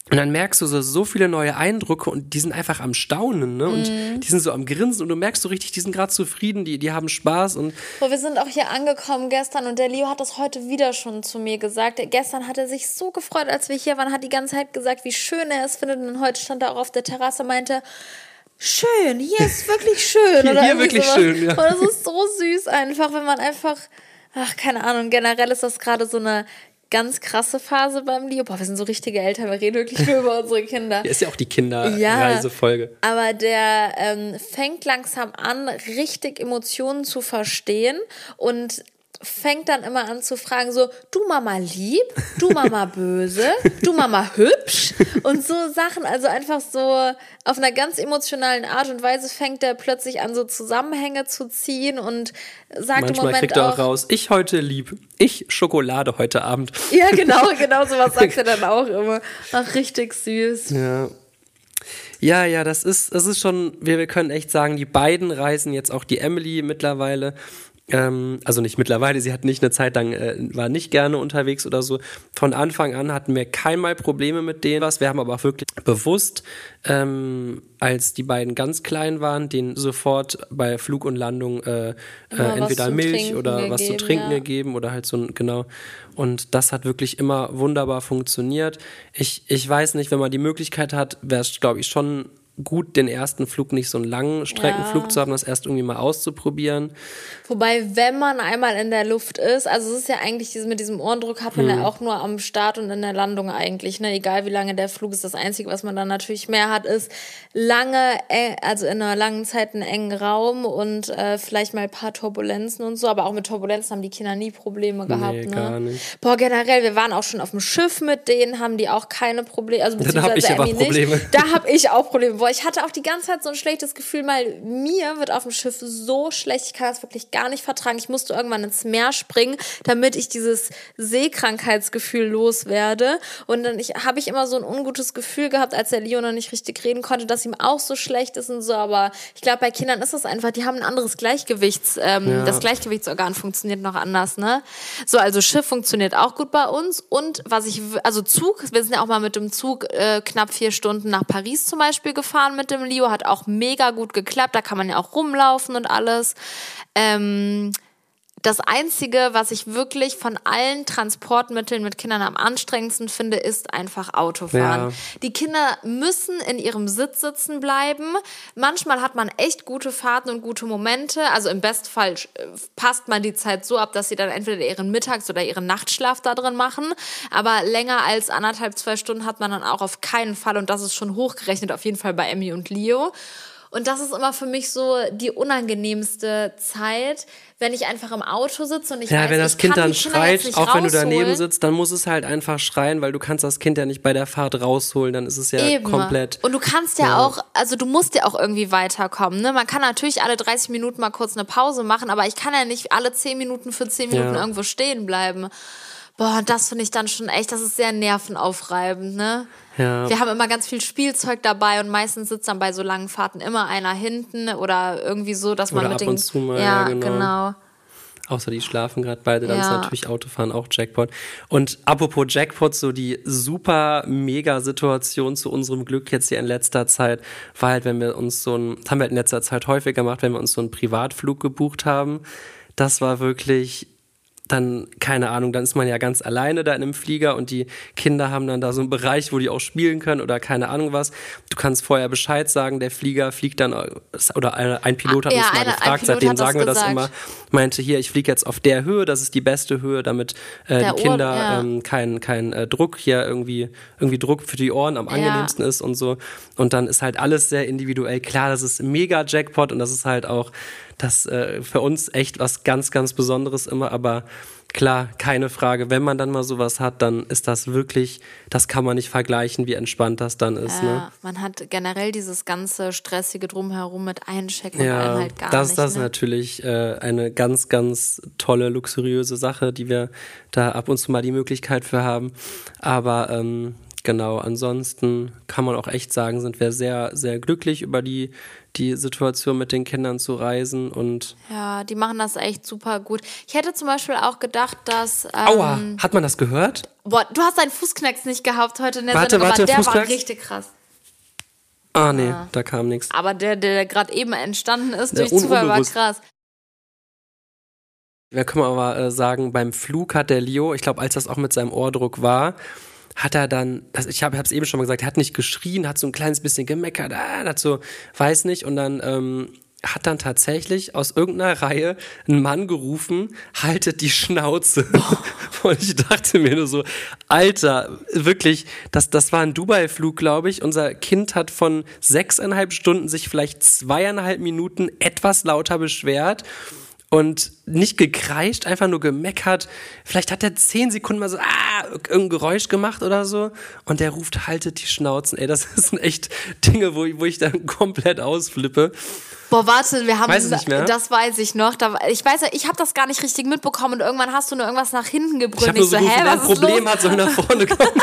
Und dann merkst du so, so viele neue Eindrücke und die sind einfach am Staunen, ne? Und Mhm. die sind so am Grinsen und du merkst so richtig, die sind gerade zufrieden, die, die haben Spaß und Boah, wir sind auch hier angekommen gestern und der Leo hat das heute wieder schon zu mir gesagt. Gestern hat er sich so gefreut, als wir hier waren, hat die ganze Zeit gesagt, wie schön er es findet. Und heute stand er auch auf der Terrasse und meinte, schön, hier ist wirklich schön. Hier- Oder hier wirklich sowas. schön, ja. Und das ist so süß einfach, wenn man einfach, ach, keine Ahnung, generell ist das gerade so eine ganz krasse Phase beim Leo. Boah, wir sind so richtige Eltern, wir reden wirklich nur über unsere Kinder. hier ist ja auch die Ja. Kinderreisefolge. Aber der ähm, fängt langsam an, richtig Emotionen zu verstehen und fängt dann immer an zu fragen, so, du Mama lieb, du Mama böse, du Mama hübsch und so Sachen, also einfach so auf einer ganz emotionalen Art und Weise fängt er plötzlich an, so Zusammenhänge zu ziehen und sagt im Manchmal Moment kriegt er auch, auch raus, ich heute lieb, ich Schokolade heute Abend. ja genau, genau sowas sagt er dann auch immer. Ach, richtig süß. Ja. Ja, ja, das ist, das ist schon, wir, wir können echt sagen, die beiden reisen jetzt auch die Emily mittlerweile. Ähm, also nicht mittlerweile, sie hat nicht eine Zeit lang, äh, war nicht gerne unterwegs oder so. Von Anfang an hatten wir keinmal Probleme mit denen was. Wir haben aber auch wirklich bewusst, ähm, als die beiden ganz klein waren, denen sofort bei Flug und Landung äh, äh, entweder Milch oder was zu gegeben, trinken ja. gegeben oder halt so ein, genau. Und das hat wirklich immer wunderbar funktioniert. Ich, ich weiß nicht, wenn man die Möglichkeit hat, wäre es, glaube ich, schon gut, den ersten Flug nicht so einen langen Streckenflug Ja. zu haben, das erst irgendwie mal auszuprobieren. Wobei, wenn man einmal in der Luft ist, also es ist ja eigentlich mit diesem Ohrendruck hat man Hm. ja auch nur am Start und in der Landung eigentlich, ne? Egal wie lange der Flug ist, das Einzige, was man dann natürlich mehr hat, ist lange, äh, also in einer langen Zeit einen engen Raum und äh, vielleicht mal ein paar Turbulenzen und so, aber auch mit Turbulenzen haben die Kinder nie Probleme gehabt, Nee, ne? gar nicht. Boah, generell, wir waren auch schon auf dem Schiff mit denen, haben die auch keine Probleme, also Da hab beziehungsweise ich aber Emmy Probleme. Nicht. Da habe ich auch Probleme. Boah, ich hatte auch die ganze Zeit so ein schlechtes Gefühl, weil mir wird auf dem Schiff so schlecht, ich kann das wirklich gar nicht vertragen. Ich musste irgendwann ins Meer springen, damit ich dieses Seekrankheitsgefühl loswerde. Und dann habe ich immer so ein ungutes Gefühl gehabt, als der Leo noch nicht richtig reden konnte, dass ihm auch so schlecht ist und so. Aber ich glaube, bei Kindern ist das einfach, die haben ein anderes Gleichgewichts, ähm, Ja. das Gleichgewichtsorgan funktioniert noch anders, ne? So, also Schiff funktioniert auch gut bei uns. Und was ich, also Zug, wir sind ja auch mal mit dem Zug äh, knapp vier Stunden nach Paris zum Beispiel gefahren mit dem Leo, hat auch mega gut geklappt. Da kann man ja auch rumlaufen und alles. Ähm, das Einzige, was ich wirklich von allen Transportmitteln mit Kindern am anstrengendsten finde, ist einfach Autofahren. Ja. Die Kinder müssen in ihrem Sitz sitzen bleiben. Manchmal hat man echt gute Fahrten und gute Momente. Also im Bestfall äh, passt man die Zeit so ab, dass sie dann entweder ihren Mittags- oder ihren Nachtschlaf da drin machen. Aber länger als anderthalb, zwei Stunden hat man dann auch auf keinen Fall. Und das ist schon hochgerechnet, auf jeden Fall bei Emmy und Leo. Und das ist immer für mich so die unangenehmste Zeit, wenn ich einfach im Auto sitze und ich Ja, weiß, wenn das Kind dann schreit, auch wenn du daneben rausholen. sitzt, dann muss es halt einfach schreien, weil du kannst das Kind ja nicht bei der Fahrt rausholen, dann ist es ja Eben. komplett. Und du kannst ja, auch, also du musst ja auch irgendwie weiterkommen. Ne? Man kann natürlich alle 30 Minuten mal kurz eine Pause machen, aber ich kann ja nicht alle 10 Minuten für 10 Minuten Ja. irgendwo stehen bleiben. Boah, und das finde ich dann schon echt, das ist sehr nervenaufreibend, ne? Ja. Wir haben immer ganz viel Spielzeug dabei und meistens sitzt dann bei so langen Fahrten immer einer hinten oder irgendwie so, dass man Oder mit ab den und zu mal, ja, ja, genau. genau. Außer die schlafen gerade beide, dann ist Ja. natürlich Autofahren auch Jackpot. Und apropos Jackpot, so die super mega Situation zu unserem Glück jetzt hier in letzter Zeit war halt, wenn wir uns so ein, das haben wir halt in letzter Zeit häufig gemacht, wenn wir uns so einen Privatflug gebucht haben. Das war wirklich dann, keine Ahnung, dann ist man ja ganz alleine da in einem Flieger und die Kinder haben dann da so einen Bereich, wo die auch spielen können oder keine Ahnung was. Du kannst vorher Bescheid sagen, der Flieger fliegt dann, oder ein Pilot hat Ja, uns mal einer- ein gefragt, seitdem das sagen wir das gesagt. immer, meinte hier, ich fliege jetzt auf der Höhe, das ist die beste Höhe, damit äh, die Kinder Ohren, ja. ähm, kein, kein äh, Druck hier irgendwie, irgendwie Druck für die Ohren am angenehmsten ist und so. Und dann ist halt alles sehr individuell. Klar, das ist mega Jackpot und das ist halt auch das äh, für uns echt was ganz, ganz Besonderes immer, aber klar, keine Frage, wenn man dann mal sowas hat, dann ist das wirklich, das kann man nicht vergleichen, wie entspannt das dann ist. Ne? Ja, man hat generell dieses ganze stressige Drumherum mit Einchecken und allem Ja, halt gar das, nicht. das ist ne? natürlich äh, eine ganz, ganz tolle, luxuriöse Sache, die wir da ab und zu mal die Möglichkeit für haben. Aber ähm, Genau, ansonsten kann man auch echt sagen, sind wir sehr, sehr glücklich über die, die Situation mit den Kindern zu reisen und. Ja, die machen das echt super gut. Ich hätte zum Beispiel auch gedacht, dass. Ähm, Aua, hat man das gehört? Boah, du hast deinen Fußknacks nicht gehabt heute in der Warte, Sendung, warte, aber der Fußknacks? war richtig krass. Ah, nee, da kam nichts. Aber der, der gerade eben entstanden ist durch Zufall, war krass. Da können wir aber äh, sagen, beim Flug hat der Leo, ich glaube, als das auch mit seinem Ohrdruck war, hat er dann, ich habe es eben schon mal gesagt, er hat nicht geschrien, hat so ein kleines bisschen gemeckert, ah, hat so, weiß nicht, und dann ähm, hat dann tatsächlich aus irgendeiner Reihe ein Mann gerufen, haltet die Schnauze. Und ich dachte mir nur so, Alter, wirklich, das, das war ein Dubai-Flug, glaube ich. Unser Kind hat von sechseinhalb Stunden sich vielleicht zweieinhalb Minuten etwas lauter beschwert und nicht gekreischt, einfach nur gemeckert. Vielleicht hat er zehn Sekunden mal so, ah, irgendein Geräusch gemacht oder so. Und der ruft, haltet die Schnauzen. Ey, das sind echt Dinge, wo, ich- wo ich dann komplett ausflippe. Boah, warte, wir haben Weiß nicht mehr? das weiß ich noch. Da, ich weiß ja, ich habe das gar nicht richtig mitbekommen und irgendwann hast du nur irgendwas nach hinten Ich gebrüllt. habe Und nur ich so, so, hä, gerufen, ein was ist Problem los? hat, soll nach vorne kommen.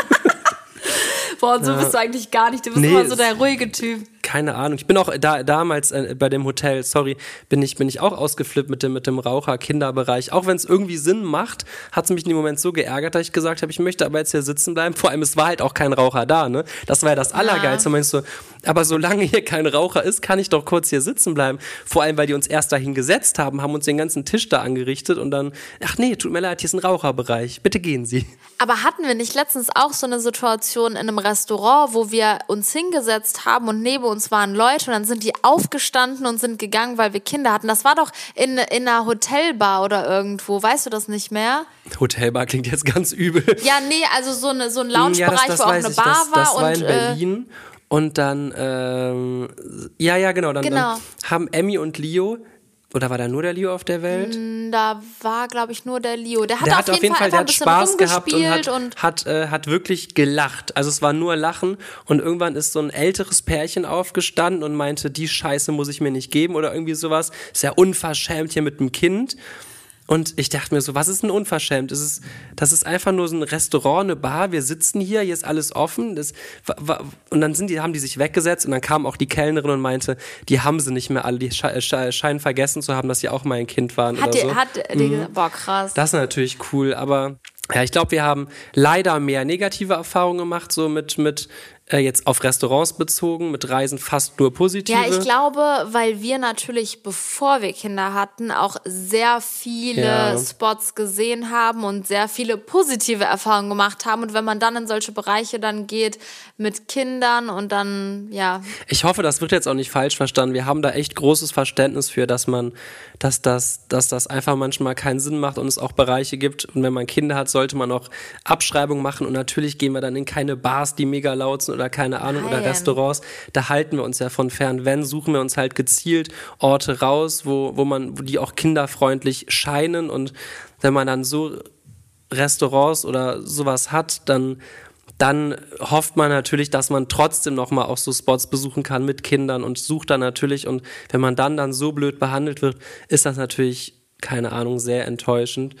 Boah, und so bist du eigentlich gar nicht. Du bist Nee, immer so der ruhige Typ. Keine Ahnung. Ich bin auch da, damals äh, bei dem Hotel, sorry, bin ich, bin ich auch ausgeflippt mit dem, mit dem Raucher-Kinderbereich. Auch wenn es irgendwie Sinn macht, hat es mich in dem Moment so geärgert, dass ich gesagt habe, ich möchte aber jetzt hier sitzen bleiben. Vor allem, es war halt auch kein Raucher da, ne? Das war ja das Allergeilste. Meinst du, aber solange hier kein Raucher ist, kann ich doch kurz hier sitzen bleiben. Vor allem, weil die uns erst dahin gesetzt haben, haben uns den ganzen Tisch da angerichtet und dann, ach nee, tut mir leid, hier ist ein Raucherbereich. Bitte gehen Sie. Aber hatten wir nicht letztens auch so eine Situation in einem Restaurant, wo wir uns hingesetzt haben und neben uns waren Leute und dann sind die aufgestanden und sind gegangen, weil wir Kinder hatten. Das war doch in, in einer Hotelbar oder irgendwo. Weißt du das nicht mehr? Hotelbar klingt jetzt ganz übel. Ja, nee, also so, eine, so ein Loungebereich, wo auch eine ich. Bar das, war. das war und, in äh, Berlin. Und dann, ähm, ja, ja, genau. Dann, Genau. dann haben Emmy und Leo, oder war da nur der Leo auf der Welt? Da war, glaube ich, nur der Leo. Der hat, der auf, jeden Fall, der einfach ein hat bisschen Spaß gehabt und hat, und hat, äh, hat wirklich gelacht. Also es war nur Lachen und irgendwann ist so ein älteres Pärchen aufgestanden und meinte, die Scheiße muss ich mir nicht geben oder irgendwie sowas. Ist ja unverschämt hier mit dem Kind. Und ich dachte mir so, was ist denn unverschämt? Das ist, das ist einfach nur so ein Restaurant, eine Bar. Wir sitzen hier, hier ist alles offen. Das, und dann sind die, haben die sich weggesetzt und dann kam auch die Kellnerin und meinte, die haben sie nicht mehr alle. Die sche sche scheinen vergessen zu haben, dass sie auch mal ein Kind waren hat oder die, so. hat die gesagt, boah, krass. Das ist natürlich cool, aber ja, ich glaube, wir haben leider mehr negative Erfahrungen gemacht, so mit, mit äh, jetzt auf Restaurants bezogen, mit Reisen fast nur positive. Ja, ich glaube, weil wir natürlich, bevor wir Kinder hatten, auch sehr viele Ja. Spots gesehen haben und sehr viele positive Erfahrungen gemacht haben. Und wenn man dann in solche Bereiche dann geht mit Kindern und dann, ja, Ich hoffe, das wird jetzt auch nicht falsch verstanden. Wir haben da echt großes Verständnis für, dass man, dass das, dass das einfach manchmal keinen Sinn macht und es auch Bereiche gibt. Und wenn man Kinder hat, sollte man auch Abschreibung machen. Und natürlich gehen wir dann in keine Bars, die mega laut sind oder keine Ahnung oder Nein. Restaurants. Da halten wir uns ja von fern. Wenn, suchen wir uns halt gezielt Orte raus, wo, wo man, wo die auch kinderfreundlich scheinen. Und wenn man dann so Restaurants oder sowas hat, dann dann hofft man natürlich, dass man trotzdem noch mal auch so Spots besuchen kann mit Kindern und sucht dann natürlich und wenn man dann dann so blöd behandelt wird, ist das natürlich keine Ahnung sehr enttäuschend.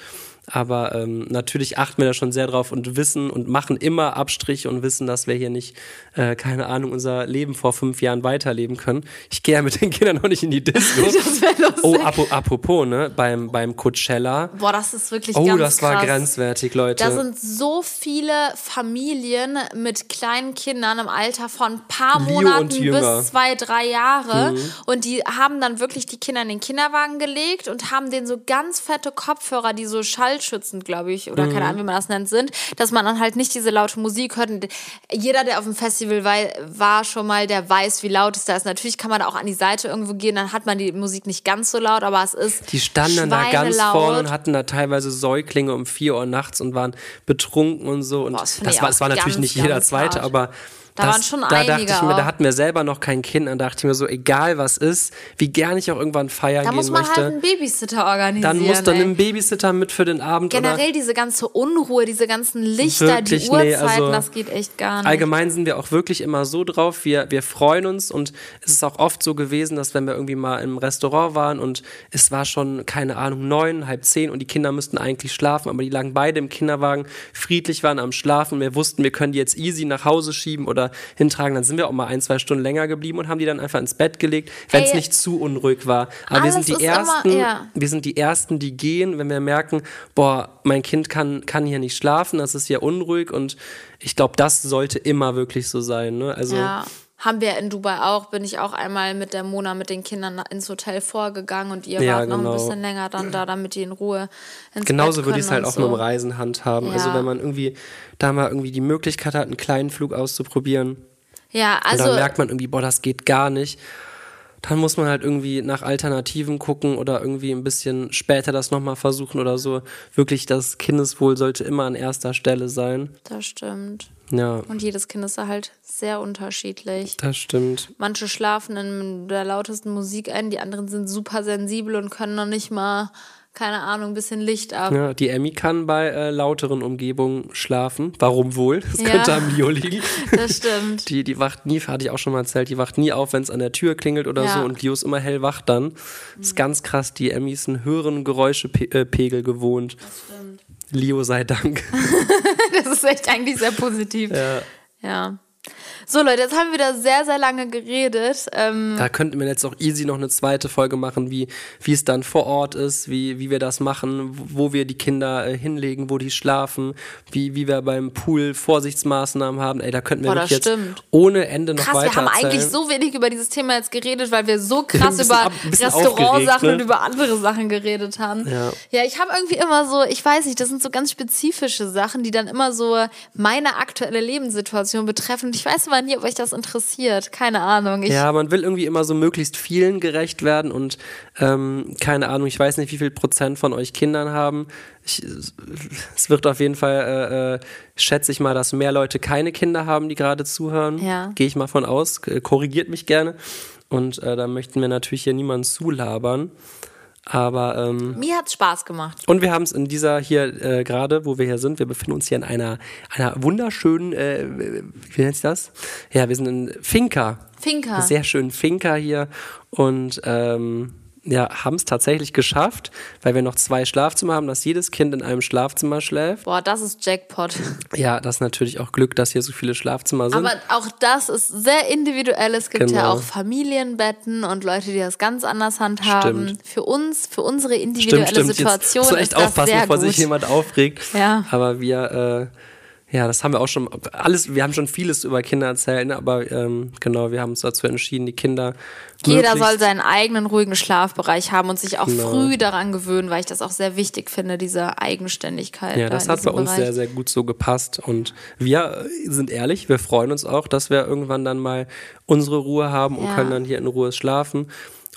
Aber ähm, natürlich achten wir da schon sehr drauf und wissen und machen immer Abstriche und wissen, dass wir hier nicht, äh, keine Ahnung, unser Leben vor fünf Jahren weiterleben können. Ich gehe ja mit den Kindern noch nicht in die Disco. das oh, apo- apropos, ne, beim, beim Coachella. Boah, das ist wirklich Oh, ganz das war krass. grenzwertig, Leute. Da sind so viele Familien mit kleinen Kindern im Alter von ein paar Leo Monaten bis zwei, drei Jahre. Mhm. Und die haben dann wirklich die Kinder in den Kinderwagen gelegt und haben denen so ganz fette Kopfhörer, die so schallschützend, glaube ich, oder Mhm. keine Ahnung, wie man das nennt, sind, dass man dann halt nicht diese laute Musik hört. Und jeder, der auf dem Festival war, war schon mal, der weiß, wie laut es da ist. Natürlich kann man da auch an die Seite irgendwo gehen, dann hat man die Musik nicht ganz so laut, aber es ist Die standen da ganz vorne und hatten da teilweise Säuglinge um vier Uhr nachts und waren betrunken und so. Und Boah, das das war, es war natürlich nicht jeder Zweite, hart. aber Da waren schon da einige dachte ich mir, auch. da hatten wir selber noch kein Kind, dann dachte ich mir so, egal was ist, wie gern ich auch irgendwann feiern Da gehen muss man möchte, halt einen Babysitter organisieren. dann muss dann ein Babysitter mit für den Abend Generell diese ganze Unruhe, diese ganzen Lichter, Wirklich, die nee, Uhrzeiten, also das geht echt gar nicht. Allgemein sind wir auch wirklich immer so drauf, wir, wir freuen uns und es ist auch oft so gewesen, dass wenn wir irgendwie mal im Restaurant waren und es war schon, keine Ahnung, neun, halb zehn und die Kinder müssten eigentlich schlafen, aber die lagen beide im Kinderwagen, friedlich waren am Schlafen, wir wussten, wir können die jetzt easy nach Hause schieben oder hintragen, dann sind wir auch mal ein, zwei Stunden länger geblieben und haben die dann einfach ins Bett gelegt, wenn es nicht zu unruhig war. Aber wir sind die ist immer- Ersten, ja. wir sind die Ersten, die gehen, wenn wir merken, boah, mein Kind kann, kann hier nicht schlafen, das ist hier unruhig und ich glaube, das sollte immer wirklich so sein. Ne? Also Ja. Haben wir in Dubai auch, bin ich auch einmal mit der Mona mit den Kindern ins Hotel vorgegangen und ihr Ja, wart noch genau. ein bisschen länger dann da, damit die in Ruhe ins genauso Bett würde ich es halt und auch mit dem so. Reisen handhaben. Also Ja. wenn man irgendwie da mal irgendwie die Möglichkeit hat, einen kleinen Flug auszuprobieren Ja, und also dann merkt man irgendwie, boah, das geht gar nicht. Dann muss man halt irgendwie nach Alternativen gucken oder irgendwie ein bisschen später das nochmal versuchen oder so. Wirklich, das Kindeswohl sollte immer an erster Stelle sein. das stimmt. Ja, Und jedes Kind ist da halt sehr unterschiedlich. das stimmt. Manche schlafen in der lautesten Musik ein, die anderen sind super sensibel und können noch nicht mal, keine Ahnung, ein bisschen Licht ab. Ja, die Emmy kann bei äh, lauteren Umgebungen schlafen. Warum wohl? Das Ja. könnte am Leo liegen. Das stimmt. Die, die wacht nie, hatte ich auch schon mal erzählt, die wacht nie auf, wenn es an der Tür klingelt oder Ja. so und Leo ist immer hellwach dann. Das ist ganz krass, die Emmy ist einen höheren Geräuschepegel gewohnt. Leo sei Dank. Das ist echt eigentlich sehr positiv. Ja. Ja. So, Leute, jetzt haben wir wieder sehr, sehr lange geredet. Ähm, Da könnten wir jetzt auch easy noch eine zweite Folge machen, wie, wie es dann vor Ort ist, wie, wie wir das machen, wo wir die Kinder äh, hinlegen, wo die schlafen, wie, wie wir beim Pool Vorsichtsmaßnahmen haben. Ey, da könnten wir Boah, jetzt stimmt. ohne Ende noch krass, weiter wir haben erzählen. eigentlich so wenig über dieses Thema jetzt geredet, weil wir so krass über Restaurantsachen ne? und über andere Sachen geredet haben. Ja. ja ich habe irgendwie immer so, ich weiß nicht, das sind so ganz spezifische Sachen, die dann immer so meine aktuelle Lebenssituation betreffen. Und ich weiß immer nie, ob euch das interessiert. Keine Ahnung. Ich, Ja, man will irgendwie immer so möglichst vielen gerecht werden und ähm, keine Ahnung, ich weiß nicht, wie viel Prozent von euch Kindern haben. Ich, es wird auf jeden Fall, äh, äh, schätze ich mal, dass mehr Leute keine Kinder haben, die gerade zuhören. Ja. Gehe ich mal von aus. K- Korrigiert mich gerne. Und äh, da möchten wir natürlich hier niemanden zulabern. Aber ähm, mir hat's Spaß gemacht. und wir haben es in dieser hier äh, gerade, wo wir hier sind, wir befinden uns hier in einer, einer wunderschönen, äh, wie nennt sich das? Ja, wir sind in Finca. Finca. Sehr schönen Finca hier und ähm, ja, haben es tatsächlich geschafft, weil wir noch zwei Schlafzimmer haben, dass jedes Kind in einem Schlafzimmer schläft. Boah, das ist Jackpot. Ja, das ist natürlich auch Glück, dass hier so viele Schlafzimmer sind. Aber auch das ist sehr individuell. Es gibt ja Genau. auch Familienbetten und Leute, die das ganz anders handhaben. Stimmt. Für uns, für unsere individuelle stimmt, stimmt. Situation Jetzt musst du echt ist das aufpassen, bevor gut. sich jemand aufregt. Ja. Aber wir, äh, ja, das haben wir auch schon, alles, wir haben schon vieles über Kinder erzählt, ne? aber ähm, genau, wir haben uns dazu entschieden, die Kinder Jeder soll seinen eigenen ruhigen Schlafbereich haben und sich auch Genau. früh daran gewöhnen, weil ich das auch sehr wichtig finde, diese Eigenständigkeit. Ja, da das hat bei uns Bereich. sehr, sehr gut so gepasst. Und wir sind ehrlich, wir freuen uns auch, dass wir irgendwann dann mal unsere Ruhe haben und Ja. können dann hier in Ruhe schlafen.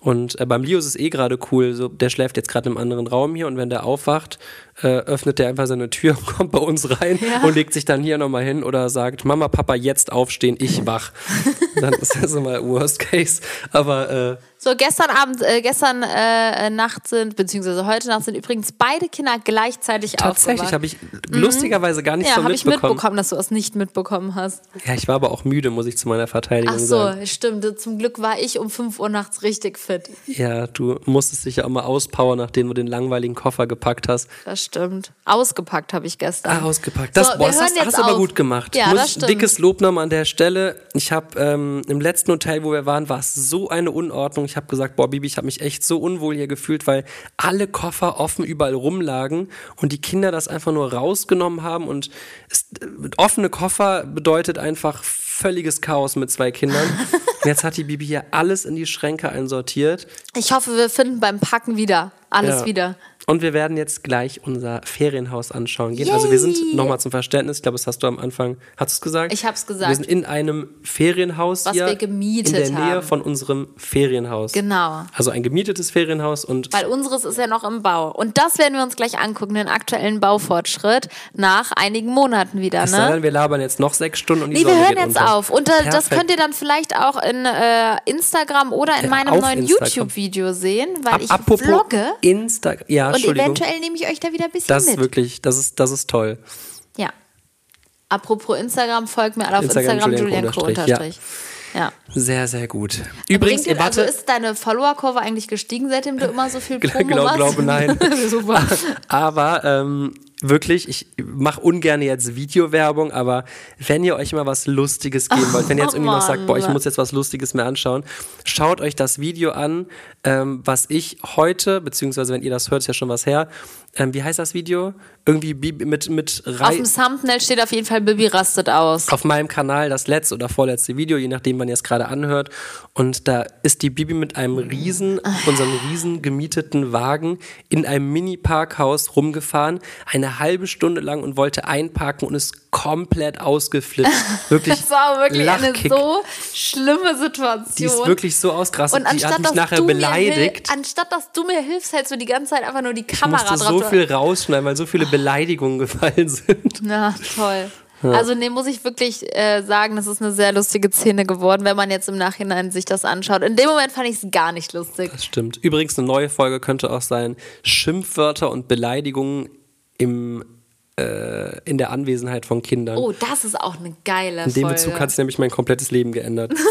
Und äh, beim Leo ist es eh gerade cool, so, der schläft jetzt gerade im anderen Raum hier und wenn der aufwacht, äh, öffnet der einfach seine Tür und kommt bei uns rein und legt sich dann hier nochmal hin oder sagt, Mama, Papa, jetzt aufstehen, ich wach. dann ist das immer Worst Case. Aber äh, So, gestern Abend, äh, gestern äh, Nacht sind, beziehungsweise heute Nacht sind übrigens beide Kinder gleichzeitig tatsächlich aufgewacht. habe ich lustigerweise gar nicht Ja, so habe ich mitbekommen. mitbekommen, dass du es nicht mitbekommen hast. Ja, ich war aber auch müde, muss ich zu meiner Verteidigung Ach sagen. so, stimmt. Zum Glück war ich um 5 Uhr nachts richtig fit. Ja, du musstest dich ja auch mal auspowern, nachdem du den langweiligen Koffer gepackt hast. Das stimmt. Ausgepackt habe ich gestern. Ah, ausgepackt. Das, So, boah, das hast, hast du aber gut gemacht. Ja, Muss das ich- stimmt. Dickes Lob nochmal an der Stelle. Ich habe ähm, im letzten Hotel, wo wir waren, war es so eine Unordnung. Ich habe gesagt, boah, Bibi, ich habe mich echt so unwohl hier gefühlt, weil alle Koffer offen überall rumlagen und die Kinder das einfach nur rausgenommen haben. Und es, äh, offene Koffer bedeutet einfach völliges Chaos mit zwei Kindern. und jetzt hat die Bibi hier alles in die Schränke einsortiert. Ich hoffe, wir finden beim Packen wieder alles Ja. wieder. Und wir werden jetzt gleich unser Ferienhaus anschauen gehen. Also wir sind Yay! nochmal zum Verständnis, ich glaube, das hast du am Anfang, hast du es gesagt? Ich hab's gesagt. Wir sind in einem Ferienhaus Was hier wir gemietet in der Nähe haben. von unserem Ferienhaus. Genau. Also ein gemietetes Ferienhaus und Weil unseres ist ja noch im Bau. Und das werden wir uns gleich angucken, den aktuellen Baufortschritt nach einigen Monaten wieder. es sei Ne? denn, wir labern jetzt noch sechs Stunden und die Nee, wir Sonne hören geht jetzt unter. auf. Und äh, das Perfekt. könnt ihr dann vielleicht auch in äh, Instagram oder in Ja, meinem neuen Instagram. YouTube-Video sehen, weil Ab- ich Apropos vlogge. Insta ja, Und Entschuldigung. eventuell nehme ich euch da wieder ein bisschen das ist mit. wirklich, das ist, das ist toll. Ja. Apropos Instagram, folgt mir alle auf Instagram, Instagram, Julian Kro Unterstrich, ja. Ja. Sehr, sehr gut. Bringt Übrigens, dir, ihr also warte, ist deine Follower-Kurve eigentlich gestiegen, seitdem du immer so viel Gla- Promo glaub- machst? glaube, nein. Super. aber ähm, wirklich, ich mache ungern jetzt Videowerbung, aber wenn ihr euch mal was Lustiges geben wollt, wenn ihr jetzt irgendwie noch sagt, boah, ich muss jetzt was Lustiges mehr anschauen, schaut euch das Video an, ähm, was ich heute, beziehungsweise wenn ihr das hört, ist ja schon was her, ähm, wie heißt das Video? Irgendwie Bibi- mit, mit Auf Rei dem Thumbnail steht auf jeden Fall Bibi rastet aus. auf meinem Kanal das letzte oder vorletzte Video, je nachdem, wann ihr es gerade anhört. Und da ist die Bibi mit einem riesen, unserem riesen gemieteten Wagen in einem Mini-Parkhaus rumgefahren, eine halbe Stunde lang und wollte einparken und ist komplett ausgeflippt. Wirklich Das war wirklich Lachkick. eine so schlimme Situation. Die ist wirklich so ausgerastet. und Die hat anstatt mich dass, nachher beleidigt. anstatt dass du mir hilfst, hältst du die ganze Zeit einfach nur die Ich Kamera musste drauf. so viel rausschneiden, weil so viele Beleidigungen gefallen sind. Na, toll. Also, nee, muss ich wirklich äh, sagen, das ist eine sehr lustige Szene geworden, wenn man jetzt im Nachhinein sich das anschaut. In dem Moment fand ich es gar nicht lustig. Das stimmt. Übrigens, eine neue Folge könnte auch sein: Schimpfwörter und Beleidigungen im, äh, in der Anwesenheit von Kindern. Oh, das ist auch eine geile in dem Folge. Bezug hat sich nämlich mein komplettes Leben geändert.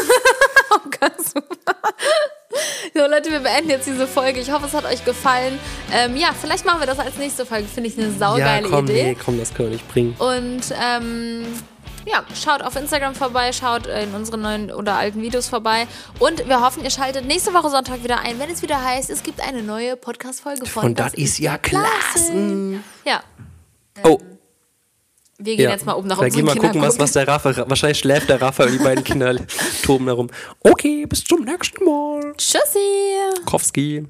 So, Leute, wir beenden jetzt diese Folge. Ich hoffe, es hat euch gefallen. Ähm, ja, vielleicht machen wir das als nächste Folge. Finde ich eine ja, saugeile komm, Idee. nee, komm, das können wir nicht bringen. Und ähm, ja, schaut auf Instagram vorbei, schaut in unseren neuen oder alten Videos vorbei. Und wir hoffen, ihr schaltet nächste Woche Sonntag wieder ein, wenn es wieder heißt, es gibt eine neue Podcast-Folge von Und das ist ja klasse. Ja, Oh, wir gehen ja. jetzt mal oben nach Da unseren gehen wir Kindern gucken, was, gucken. was der Raffa. Wahrscheinlich schläft der Raffa und die beiden Kinder toben herum. Okay, bis zum nächsten Mal. Tschüssi! Kowski.